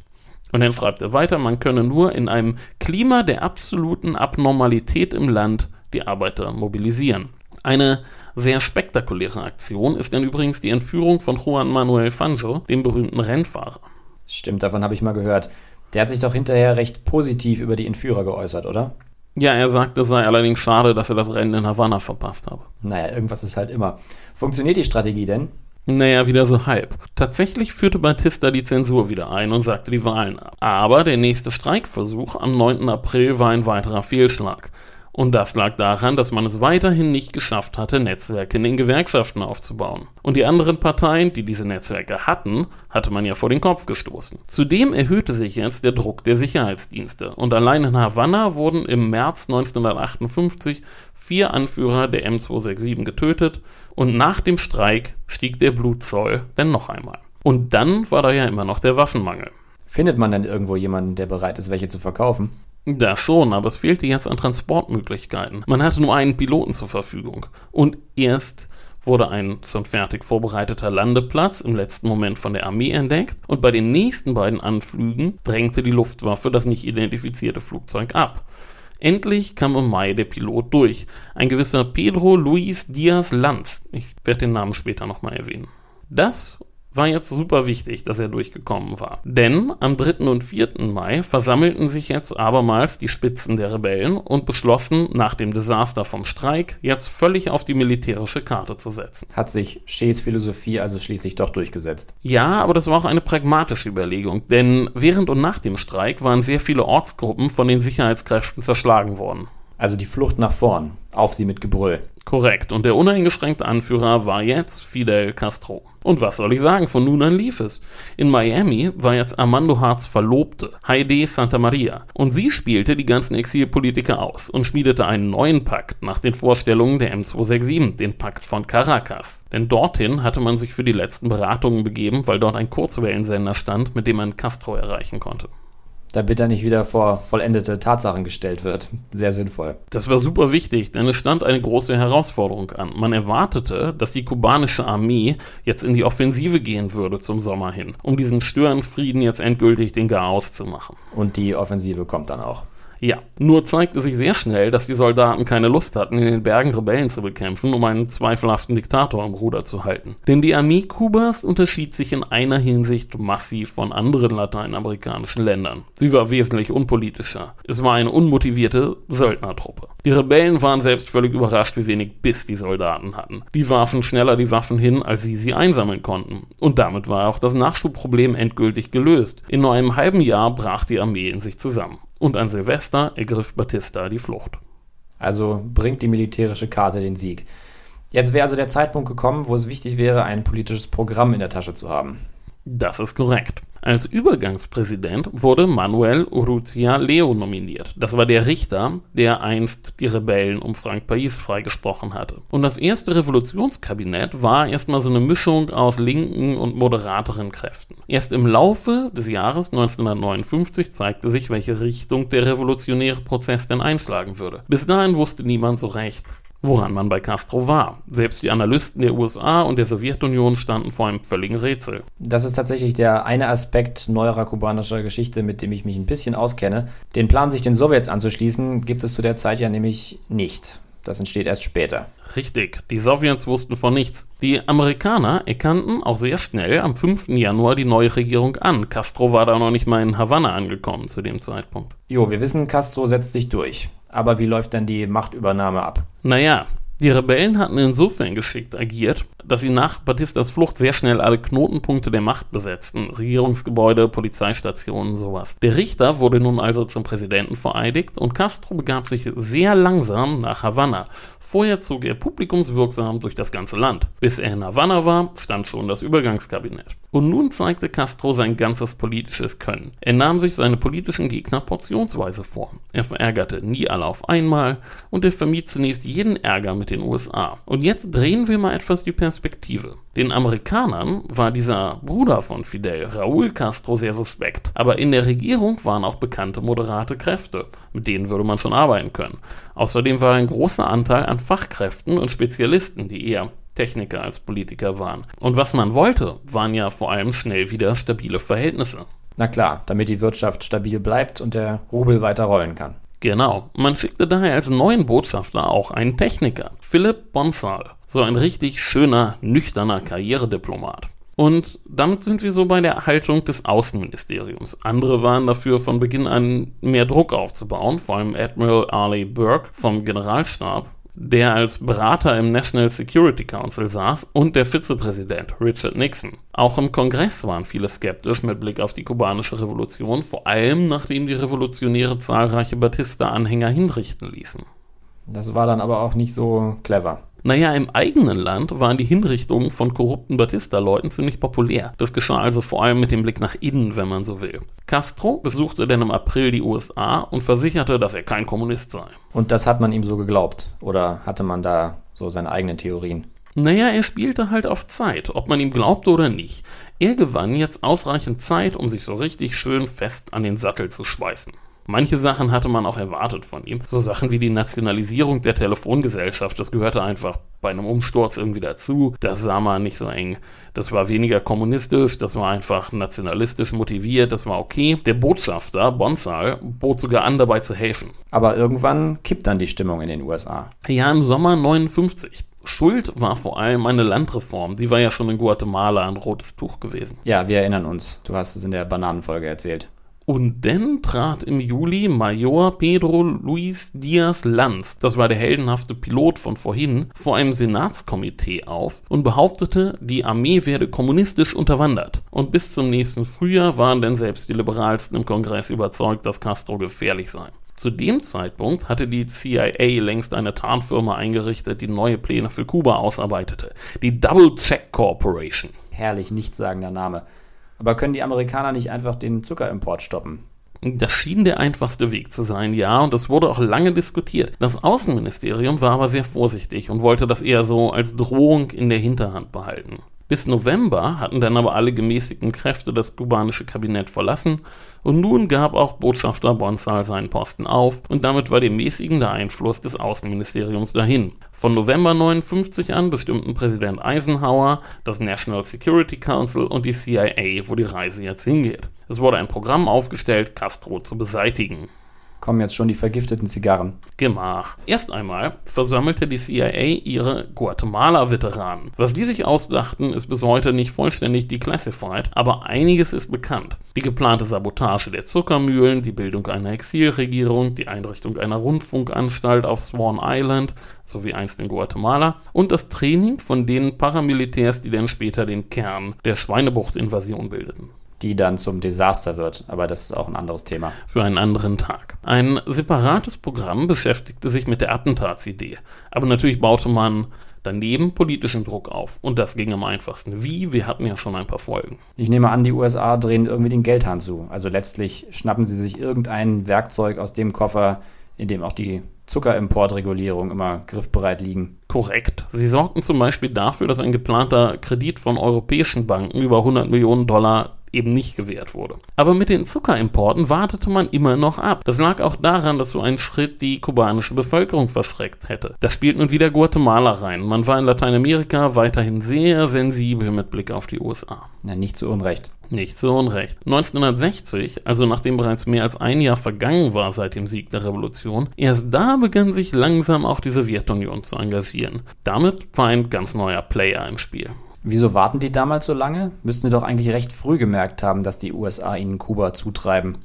Und dann schreibt er weiter, man könne nur in einem Klima der absoluten Abnormalität im Land die Arbeiter mobilisieren. Eine sehr spektakuläre Aktion ist dann übrigens die Entführung von Juan Manuel Fangio, dem berühmten Rennfahrer. Stimmt, davon habe ich mal gehört. Der hat sich doch hinterher recht positiv über die Entführer geäußert, oder? Ja, er sagte, es sei allerdings schade, dass er das Rennen in Havanna verpasst habe. Naja, irgendwas ist halt immer. Funktioniert die Strategie denn? Naja, wieder so halb. Tatsächlich führte Batista die Zensur wieder ein und sagte die Wahlen ab. Aber der nächste Streikversuch am 9. April war ein weiterer Fehlschlag. Und das lag daran, dass man es weiterhin nicht geschafft hatte, Netzwerke in den Gewerkschaften aufzubauen. Und die anderen Parteien, die diese Netzwerke hatten, hatte man ja vor den Kopf gestoßen. Zudem erhöhte sich jetzt der Druck der Sicherheitsdienste. Und allein in Havanna wurden im März 1958 vier Anführer der M267 getötet. Und nach dem Streik stieg der Blutzoll dann noch einmal. Und dann war da ja immer noch der Waffenmangel. Findet man denn irgendwo jemanden, der bereit ist, welche zu verkaufen? Da schon, aber es fehlte jetzt an Transportmöglichkeiten. Man hatte nur einen Piloten zur Verfügung. Und erst wurde ein schon fertig vorbereiteter Landeplatz im letzten Moment von der Armee entdeckt und bei den nächsten beiden Anflügen drängte die Luftwaffe das nicht identifizierte Flugzeug ab. Endlich kam im Mai der Pilot durch. Ein gewisser Pedro Luis Diaz Lanz. Ich werde den Namen später nochmal erwähnen. Das war jetzt super wichtig, dass er durchgekommen war. Denn am 3. und 4. Mai versammelten sich jetzt abermals die Spitzen der Rebellen und beschlossen, nach dem Desaster vom Streik jetzt völlig auf die militärische Karte zu setzen. Hat sich Shees Philosophie also schließlich doch durchgesetzt? Ja, aber das war auch eine pragmatische Überlegung, denn während und nach dem Streik waren sehr viele Ortsgruppen von den Sicherheitskräften zerschlagen worden. Also die Flucht nach vorn, auf sie mit Gebrüll. Korrekt, und der uneingeschränkte Anführer war jetzt Fidel Castro. Und was soll ich sagen, von nun an lief es. In Miami war jetzt Armando Harts Verlobte, Heidi Santa Maria, und sie spielte die ganzen Exilpolitiker aus und schmiedete einen neuen Pakt nach den Vorstellungen der M267, den Pakt von Caracas. Denn dorthin hatte man sich für die letzten Beratungen begeben, weil dort ein Kurzwellensender stand, mit dem man Castro erreichen konnte damit er nicht wieder vor vollendete Tatsachen gestellt wird. Sehr sinnvoll. Das war super wichtig, denn es stand eine große Herausforderung an. Man erwartete, dass die kubanische Armee jetzt in die Offensive gehen würde zum Sommer hin, um diesen Störenfrieden jetzt endgültig den Garaus zu machen. Und die Offensive kommt dann auch. Ja, nur zeigte sich sehr schnell, dass die Soldaten keine Lust hatten, in den Bergen Rebellen zu bekämpfen, um einen zweifelhaften Diktator im Ruder zu halten. Denn die Armee Kubas unterschied sich in einer Hinsicht massiv von anderen lateinamerikanischen Ländern. Sie war wesentlich unpolitischer. Es war eine unmotivierte Söldnertruppe. Die Rebellen waren selbst völlig überrascht, wie wenig Biss die Soldaten hatten. Die warfen schneller die Waffen hin, als sie sie einsammeln konnten. Und damit war auch das Nachschubproblem endgültig gelöst. In nur einem halben Jahr brach die Armee in sich zusammen und an Silvester ergriff Batista die Flucht. Also bringt die militärische Karte den Sieg. Jetzt wäre also der Zeitpunkt gekommen, wo es wichtig wäre, ein politisches Programm in der Tasche zu haben. Das ist korrekt. Als Übergangspräsident wurde Manuel Urrutia Leo nominiert. Das war der Richter, der einst die Rebellen um Frank Pais freigesprochen hatte. Und das erste Revolutionskabinett war erstmal so eine Mischung aus linken und moderateren Kräften. Erst im Laufe des Jahres 1959 zeigte sich, welche Richtung der revolutionäre Prozess denn einschlagen würde. Bis dahin wusste niemand so recht, woran man bei Castro war. Selbst die Analysten der USA und der Sowjetunion standen vor einem völligen Rätsel. Das ist tatsächlich der eine Aspekt neuerer kubanischer Geschichte, mit dem ich mich ein bisschen auskenne. Den Plan, sich den Sowjets anzuschließen, gibt es zu der Zeit ja nämlich nicht. Das entsteht erst später. Richtig, die Sowjets wussten von nichts. Die Amerikaner erkannten auch sehr schnell am 5. Januar die neue Regierung an. Castro war da noch nicht mal in Havanna angekommen zu dem Zeitpunkt. Jo, wir wissen, Castro setzt sich durch. Aber wie läuft denn die Machtübernahme ab? Naja, die Rebellen hatten insofern geschickt agiert, dass sie nach Batistas Flucht sehr schnell alle Knotenpunkte der Macht besetzten. Regierungsgebäude, Polizeistationen, sowas. Der Richter wurde nun also zum Präsidenten vereidigt und Castro begab sich sehr langsam nach Havanna. Vorher zog er publikumswirksam durch das ganze Land. Bis er in Havanna war, stand schon das Übergangskabinett. Und nun zeigte Castro sein ganzes politisches Können. Er nahm sich seine politischen Gegner portionsweise vor. Er verärgerte nie alle auf einmal und er vermied zunächst jeden Ärger mit den USA. Und jetzt drehen wir mal etwas die Perspektive. Den Amerikanern war dieser Bruder von Fidel, Raúl Castro, sehr suspekt. Aber in der Regierung waren auch bekannte moderate Kräfte. Mit denen würde man schon arbeiten können. Außerdem war ein großer Anteil an Fachkräften und Spezialisten, die eher Techniker als Politiker waren. Und was man wollte, waren ja vor allem schnell wieder stabile Verhältnisse. Na klar, damit die Wirtschaft stabil bleibt und der Rubel weiter rollen kann. Genau, man schickte daher als neuen Botschafter auch einen Techniker, Philipp Bonsal, so ein richtig schöner, nüchterner Karrierediplomat. Und damit sind wir so bei der Haltung des Außenministeriums. Andere waren dafür von Beginn an mehr Druck aufzubauen, vor allem Admiral Arleigh Burke vom Generalstab, der als Berater im National Security Council saß, und der Vizepräsident Richard Nixon. Auch im Kongress waren viele skeptisch mit Blick auf die kubanische Revolution, vor allem nachdem die Revolutionäre zahlreiche Batista-Anhänger hinrichten ließen. Das war dann aber auch nicht so clever. Naja, im eigenen Land waren die Hinrichtungen von korrupten Batista-Leuten ziemlich populär. Das geschah also vor allem mit dem Blick nach innen, wenn man so will. Castro besuchte dann im April die USA und versicherte, dass er kein Kommunist sei. Und das hat man ihm so geglaubt? Oder hatte man da so seine eigenen Theorien? Naja, er spielte halt auf Zeit, ob man ihm glaubte oder nicht. Er gewann jetzt ausreichend Zeit, um sich so richtig schön fest an den Sattel zu schweißen. Manche Sachen hatte man auch erwartet von ihm. So Sachen wie die Nationalisierung der Telefongesellschaft, das gehörte einfach bei einem Umsturz irgendwie dazu. Das sah man nicht so eng. Das war weniger kommunistisch, das war einfach nationalistisch motiviert, das war okay. Der Botschafter, Bonsal, bot sogar an, dabei zu helfen. Aber irgendwann kippt dann die Stimmung in den USA. Ja, im Sommer 59. Schuld war vor allem eine Landreform. Die war ja schon in Guatemala ein rotes Tuch gewesen. Ja, wir erinnern uns. Du hast es in der Bananenfolge erzählt. Und dann trat im Juli Major Pedro Luis Diaz Lanz, das war der heldenhafte Pilot von vorhin, vor einem Senatskomitee auf und behauptete, die Armee werde kommunistisch unterwandert. Und bis zum nächsten Frühjahr waren denn selbst die Liberalsten im Kongress überzeugt, dass Castro gefährlich sei. Zu dem Zeitpunkt hatte die CIA längst eine Tarnfirma eingerichtet, die neue Pläne für Kuba ausarbeitete. Die Double Check Corporation. Herrlich nichtssagender Name. Aber können die Amerikaner nicht einfach den Zuckerimport stoppen? Das schien der einfachste Weg zu sein, ja, und das wurde auch lange diskutiert. Das Außenministerium war aber sehr vorsichtig und wollte das eher so als Drohung in der Hinterhand behalten. Bis November hatten dann aber alle gemäßigten Kräfte das kubanische Kabinett verlassen und nun gab auch Botschafter Bonsal seinen Posten auf und damit war der mäßigende Einfluss des Außenministeriums dahin. Von November 59 an bestimmten Präsident Eisenhower, das National Security Council und die CIA, wo die Reise jetzt hingeht. Es wurde ein Programm aufgestellt, Castro zu beseitigen kommen jetzt schon die vergifteten Zigarren. Gemach. Erst einmal versammelte die CIA ihre Guatemala-Veteranen. Was die sich ausdachten, ist bis heute nicht vollständig declassified, aber einiges ist bekannt. Die geplante Sabotage der Zuckermühlen, die Bildung einer Exilregierung, die Einrichtung einer Rundfunkanstalt auf Swan Island, so wie einst in Guatemala, und das Training von den Paramilitärs, die dann später den Kern der Schweinebucht-Invasion bildeten die dann zum Desaster wird. Aber das ist auch ein anderes Thema. Für einen anderen Tag. Ein separates Programm beschäftigte sich mit der Attentatsidee. Aber natürlich baute man daneben politischen Druck auf. Und das ging am einfachsten. Wie? Wir hatten ja schon ein paar Folgen. Ich nehme an, die USA drehen irgendwie den Geldhahn zu. Also letztlich schnappen sie sich irgendein Werkzeug aus dem Koffer, in dem auch die Zuckerimportregulierung immer griffbereit liegen. Korrekt. Sie sorgten zum Beispiel dafür, dass ein geplanter Kredit von europäischen Banken über 100 Millionen Dollar eben nicht gewährt wurde. Aber mit den Zuckerimporten wartete man immer noch ab. Das lag auch daran, dass so ein Schritt die kubanische Bevölkerung verschreckt hätte. Da spielt nun wieder Guatemala rein. Man war in Lateinamerika weiterhin sehr sensibel mit Blick auf die USA. Ja, nicht zu Unrecht. Nicht zu Unrecht. 1960, also nachdem bereits mehr als ein Jahr vergangen war seit dem Sieg der Revolution, erst da begann sich langsam auch die Sowjetunion zu engagieren. Damit war ein ganz neuer Player im Spiel. Wieso warten die damals so lange? Müssten sie doch eigentlich recht früh gemerkt haben, dass die USA ihnen Kuba zutreiben.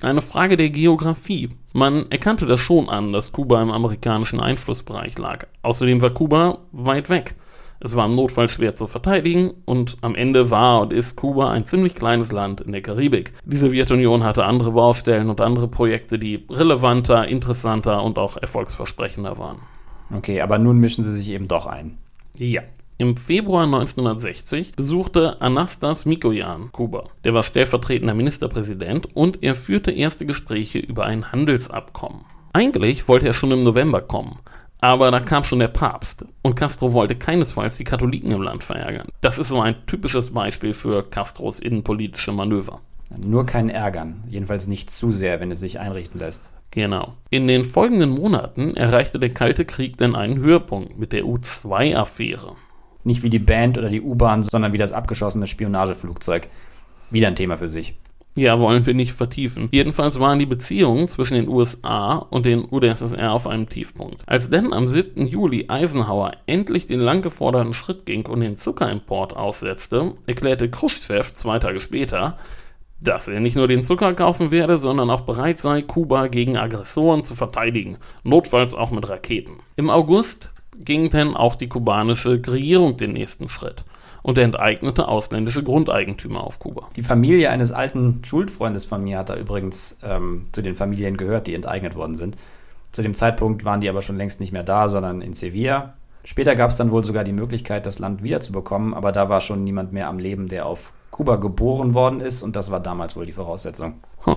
Eine Frage der Geografie. Man erkannte das schon an, dass Kuba im amerikanischen Einflussbereich lag. Außerdem war Kuba weit weg. Es war im Notfall schwer zu verteidigen und am Ende war und ist Kuba ein ziemlich kleines Land in der Karibik. Die Sowjetunion hatte andere Baustellen und andere Projekte, die relevanter, interessanter und auch erfolgsversprechender waren. Okay, aber nun mischen sie sich eben doch ein. Ja. Im Februar 1960 besuchte Anastas Mikoyan Kuba. Der war stellvertretender Ministerpräsident und er führte erste Gespräche über ein Handelsabkommen. Eigentlich wollte er schon im November kommen, aber da kam schon der Papst und Castro wollte keinesfalls die Katholiken im Land verärgern. Das ist so ein typisches Beispiel für Castros innenpolitische Manöver. Nur kein Ärgern, jedenfalls nicht zu sehr, wenn es sich einrichten lässt. Genau. In den folgenden Monaten erreichte der Kalte Krieg dann einen Höhepunkt mit der U-2-Affäre. Nicht wie die Band oder die U-Bahn, sondern wie das abgeschossene Spionageflugzeug. Wieder ein Thema für sich. Ja, wollen wir nicht vertiefen. Jedenfalls waren die Beziehungen zwischen den USA und den UdSSR auf einem Tiefpunkt. Als dann am 7. Juli Eisenhower endlich den lang geforderten Schritt ging und den Zuckerimport aussetzte, erklärte Khrushchev zwei Tage später, dass er nicht nur den Zucker kaufen werde, sondern auch bereit sei, Kuba gegen Aggressoren zu verteidigen, notfalls auch mit Raketen. Im August ging dann auch die kubanische Regierung den nächsten Schritt und enteignete ausländische Grundeigentümer auf Kuba. Die Familie eines alten Schulfreundes von mir hat da übrigens ähm, zu den Familien gehört, die enteignet worden sind. Zu dem Zeitpunkt waren die aber schon längst nicht mehr da, sondern in Sevilla. Später gab es dann wohl sogar die Möglichkeit, das Land wiederzubekommen, aber da war schon niemand mehr am Leben, der auf Kuba geboren worden ist und das war damals wohl die Voraussetzung. Huh,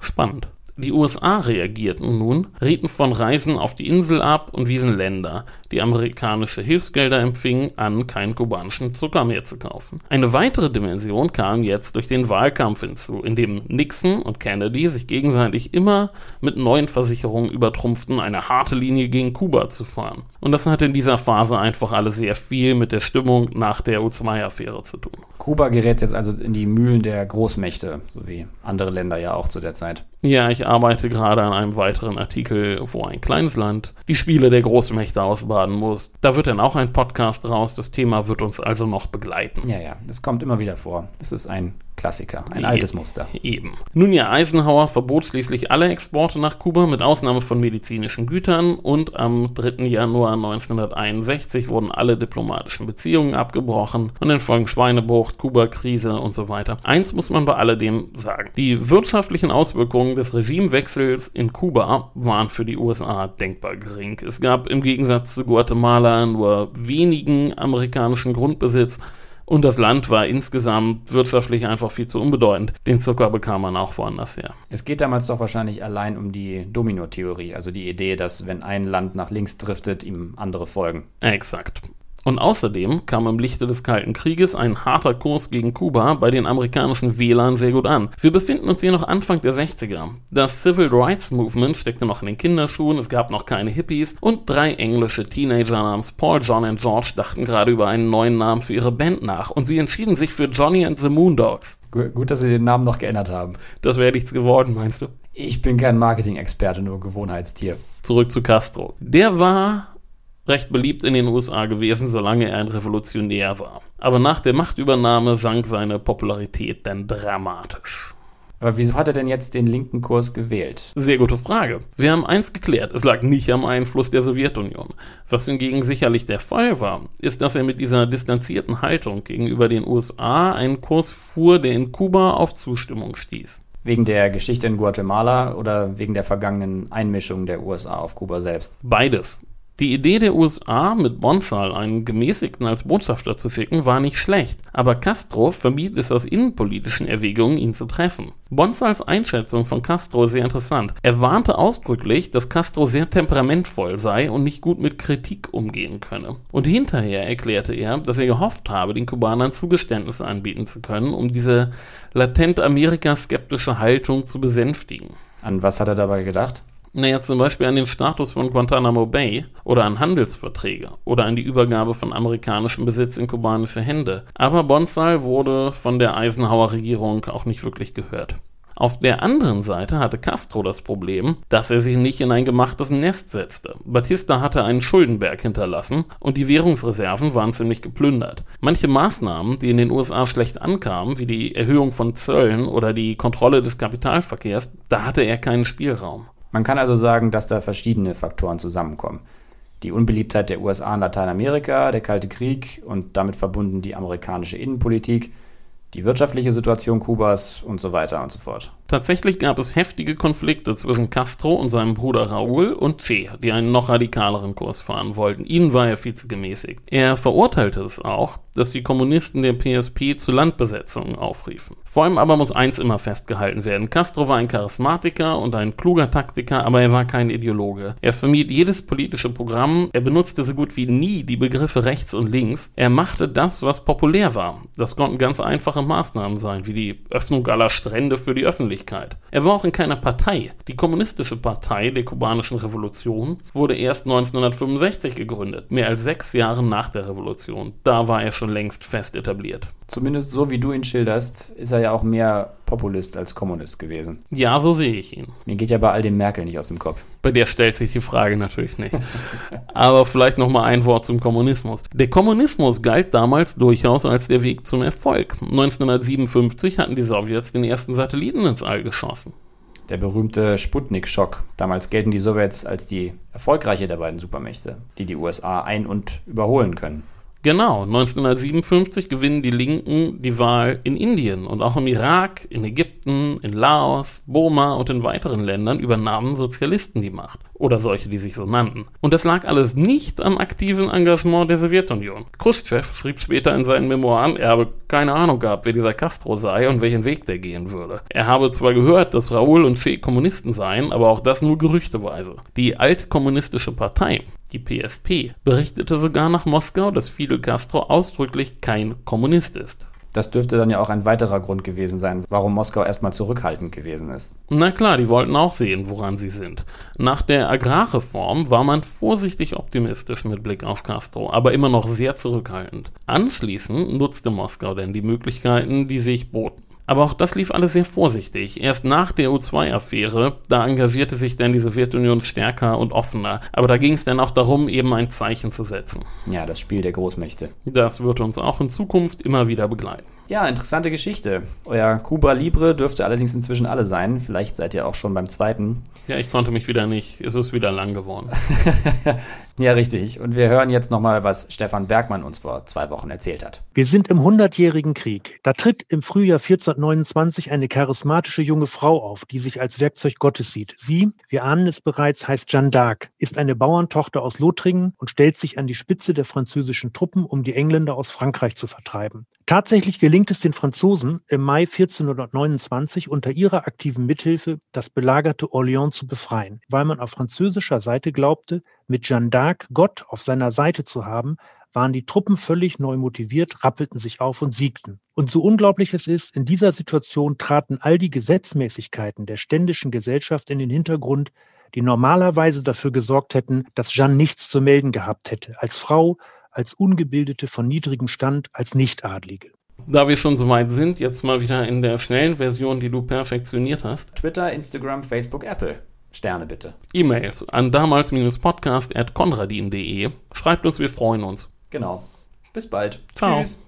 spannend. Die USA reagierten nun, rieten von Reisen auf die Insel ab und wiesen Länder, die amerikanische Hilfsgelder empfingen, an, keinen kubanischen Zucker mehr zu kaufen. Eine weitere Dimension kam jetzt durch den Wahlkampf hinzu, in dem Nixon und Kennedy sich gegenseitig immer mit neuen Versicherungen übertrumpften, eine harte Linie gegen Kuba zu fahren. Und das hatte in dieser Phase einfach alle sehr viel mit der Stimmung nach der U-2-Affäre zu tun. Kuba gerät jetzt also in die Mühlen der Großmächte, so wie andere Länder ja auch zu der Zeit. Ja, ich arbeite gerade an einem weiteren Artikel, wo ein kleines Land die Spiele der Großmächte ausbaden muss. Da wird dann auch ein Podcast raus. Das Thema wird uns also noch begleiten. Ja, ja, das kommt immer wieder vor. Das ist ein Klassiker, ein altes Muster. Eben. Nun ja, Eisenhower verbot schließlich alle Exporte nach Kuba mit Ausnahme von medizinischen Gütern und am 3. Januar 1961 wurden alle diplomatischen Beziehungen abgebrochen und in Folgen Schweinebucht, Kuba-Krise und so weiter. Eins muss man bei alledem sagen. Die wirtschaftlichen Auswirkungen des Regimewechsels in Kuba waren für die USA denkbar gering. Es gab im Gegensatz zu Guatemala nur wenigen amerikanischen Grundbesitz und das Land war insgesamt wirtschaftlich einfach viel zu unbedeutend. Den Zucker bekam man auch woanders her. Es geht damals doch wahrscheinlich allein um die Domino-Theorie, also die Idee, dass wenn ein Land nach links driftet, ihm andere folgen. Exakt. Und außerdem kam im Lichte des Kalten Krieges ein harter Kurs gegen Kuba bei den amerikanischen Wählern sehr gut an. Wir befinden uns hier noch Anfang der 60er. Das Civil Rights Movement steckte noch in den Kinderschuhen, es gab noch keine Hippies und drei englische Teenager namens Paul, John und George dachten gerade über einen neuen Namen für ihre Band nach und sie entschieden sich für Johnny and the Moondogs. Gut, dass sie den Namen noch geändert haben. Das wäre nichts geworden, meinst du? Ich bin kein Marketing-Experte, nur Gewohnheitstier. Zurück zu Castro. Der war recht beliebt in den USA gewesen, solange er ein Revolutionär war. Aber nach der Machtübernahme sank seine Popularität dann dramatisch. Aber wieso hat er denn jetzt den linken Kurs gewählt? Sehr gute Frage. Wir haben eins geklärt, es lag nicht am Einfluss der Sowjetunion. Was hingegen sicherlich der Fall war, ist, dass er mit dieser distanzierten Haltung gegenüber den USA einen Kurs fuhr, der in Kuba auf Zustimmung stieß. Wegen der Geschichte in Guatemala oder wegen der vergangenen Einmischung der USA auf Kuba selbst? Beides. Die Idee der USA, mit Bonsal einen Gemäßigten als Botschafter zu schicken, war nicht schlecht, aber Castro vermied es aus innenpolitischen Erwägungen, ihn zu treffen. Bonsals Einschätzung von Castro ist sehr interessant. Er warnte ausdrücklich, dass Castro sehr temperamentvoll sei und nicht gut mit Kritik umgehen könne. Und hinterher erklärte er, dass er gehofft habe, den Kubanern Zugeständnisse anbieten zu können, um diese latent Amerika-skeptische Haltung zu besänftigen. An was hat er dabei gedacht? Naja, zum Beispiel an den Status von Guantanamo Bay oder an Handelsverträge oder an die Übergabe von amerikanischem Besitz in kubanische Hände. Aber Bonsal wurde von der Eisenhower-Regierung auch nicht wirklich gehört. Auf der anderen Seite hatte Castro das Problem, dass er sich nicht in ein gemachtes Nest setzte. Batista hatte einen Schuldenberg hinterlassen und die Währungsreserven waren ziemlich geplündert. Manche Maßnahmen, die in den USA schlecht ankamen, wie die Erhöhung von Zöllen oder die Kontrolle des Kapitalverkehrs, da hatte er keinen Spielraum. Man kann also sagen, dass da verschiedene Faktoren zusammenkommen. Die Unbeliebtheit der USA in Lateinamerika, der Kalte Krieg und damit verbunden die amerikanische Innenpolitik, die wirtschaftliche Situation Kubas und so weiter und so fort. Tatsächlich gab es heftige Konflikte zwischen Castro und seinem Bruder Raúl und Che, die einen noch radikaleren Kurs fahren wollten. Ihnen war er viel zu gemäßigt. Er verurteilte es auch, dass die Kommunisten der PSP zu Landbesetzungen aufriefen. Vor allem aber muss eins immer festgehalten werden. Castro war ein Charismatiker und ein kluger Taktiker, aber er war kein Ideologe. Er vermied jedes politische Programm, er benutzte so gut wie nie die Begriffe rechts und links. Er machte das, was populär war. Das konnten ganz einfache Maßnahmen sein, wie die Öffnung aller Strände für die Öffentlichkeit Öffentlichkeit. Er war auch in keiner Partei. Die Kommunistische Partei der kubanischen Revolution wurde erst 1965 gegründet, mehr als sechs Jahre nach der Revolution. Da war er schon längst fest etabliert. Zumindest so wie du ihn schilderst, ist er ja auch mehr Populist als Kommunist gewesen. Ja, so sehe ich ihn. Mir geht ja bei all dem Merkel nicht aus dem Kopf. Bei der stellt sich die Frage natürlich nicht. Aber vielleicht noch mal ein Wort zum Kommunismus. Der Kommunismus galt damals durchaus als der Weg zum Erfolg. 1957 hatten die Sowjets den ersten Satelliten ins All geschossen. Der berühmte Sputnik-Schock. Damals gelten die Sowjets als die erfolgreiche der beiden Supermächte, die die USA ein- und überholen können. Genau, 1957 gewinnen die Linken die Wahl in Indien und auch im Irak, in Ägypten, in Laos, Burma und in weiteren Ländern übernahmen Sozialisten die Macht. Oder solche, die sich so nannten. Und das lag alles nicht am aktiven Engagement der Sowjetunion. Khrushchev schrieb später in seinen Memoiren, er habe keine Ahnung gehabt, wer dieser Castro sei und welchen Weg der gehen würde. Er habe zwar gehört, dass Raoul und Che Kommunisten seien, aber auch das nur gerüchteweise. Die alte kommunistische Partei, die PSP, berichtete sogar nach Moskau, dass Fidel Castro ausdrücklich kein Kommunist ist. Das dürfte dann ja auch ein weiterer Grund gewesen sein, warum Moskau erstmal zurückhaltend gewesen ist. Na klar, die wollten auch sehen, woran sie sind. Nach der Agrarreform war man vorsichtig optimistisch mit Blick auf Castro, aber immer noch sehr zurückhaltend. Anschließend nutzte Moskau denn die Möglichkeiten, die sich boten. Aber auch das lief alles sehr vorsichtig. Erst nach der U2-Affäre, da engagierte sich dann die Sowjetunion stärker und offener. Aber da ging es dann auch darum, eben ein Zeichen zu setzen. Ja, das Spiel der Großmächte. Das wird uns auch in Zukunft immer wieder begleiten. Ja, interessante Geschichte. Euer Cuba Libre dürfte allerdings inzwischen alle sein. Vielleicht seid ihr auch schon beim zweiten. Ja, ich konnte mich wieder nicht. Es ist wieder lang geworden. ja, richtig. Und wir hören jetzt nochmal, was Stefan Bergmann uns vor zwei Wochen erzählt hat. Wir sind im Hundertjährigen Krieg. Da tritt im Frühjahr 1429 eine charismatische junge Frau auf, die sich als Werkzeug Gottes sieht. Sie, wir ahnen es bereits, heißt Jeanne d'Arc, ist eine Bauerntochter aus Lothringen und stellt sich an die Spitze der französischen Truppen, um die Engländer aus Frankreich zu vertreiben. Tatsächlich gelingt es den Franzosen im Mai 1429 unter ihrer aktiven Mithilfe, das belagerte Orléans zu befreien, weil man auf französischer Seite glaubte, mit Jeanne d'Arc Gott auf seiner Seite zu haben, waren die Truppen völlig neu motiviert, rappelten sich auf und siegten. Und so unglaublich es ist, in dieser Situation traten all die Gesetzmäßigkeiten der ständischen Gesellschaft in den Hintergrund, die normalerweise dafür gesorgt hätten, dass Jeanne nichts zu melden gehabt hätte, als Frau, als Ungebildete von niedrigem Stand, als Nichtadlige. Da wir schon so weit sind, jetzt mal wieder in der schnellen Version, die du perfektioniert hast. Twitter, Instagram, Facebook, Apple. Sterne bitte. E-Mails an damals-podcast.konradin.de. Schreibt uns, wir freuen uns. Genau. Bis bald. Ciao. Tschüss.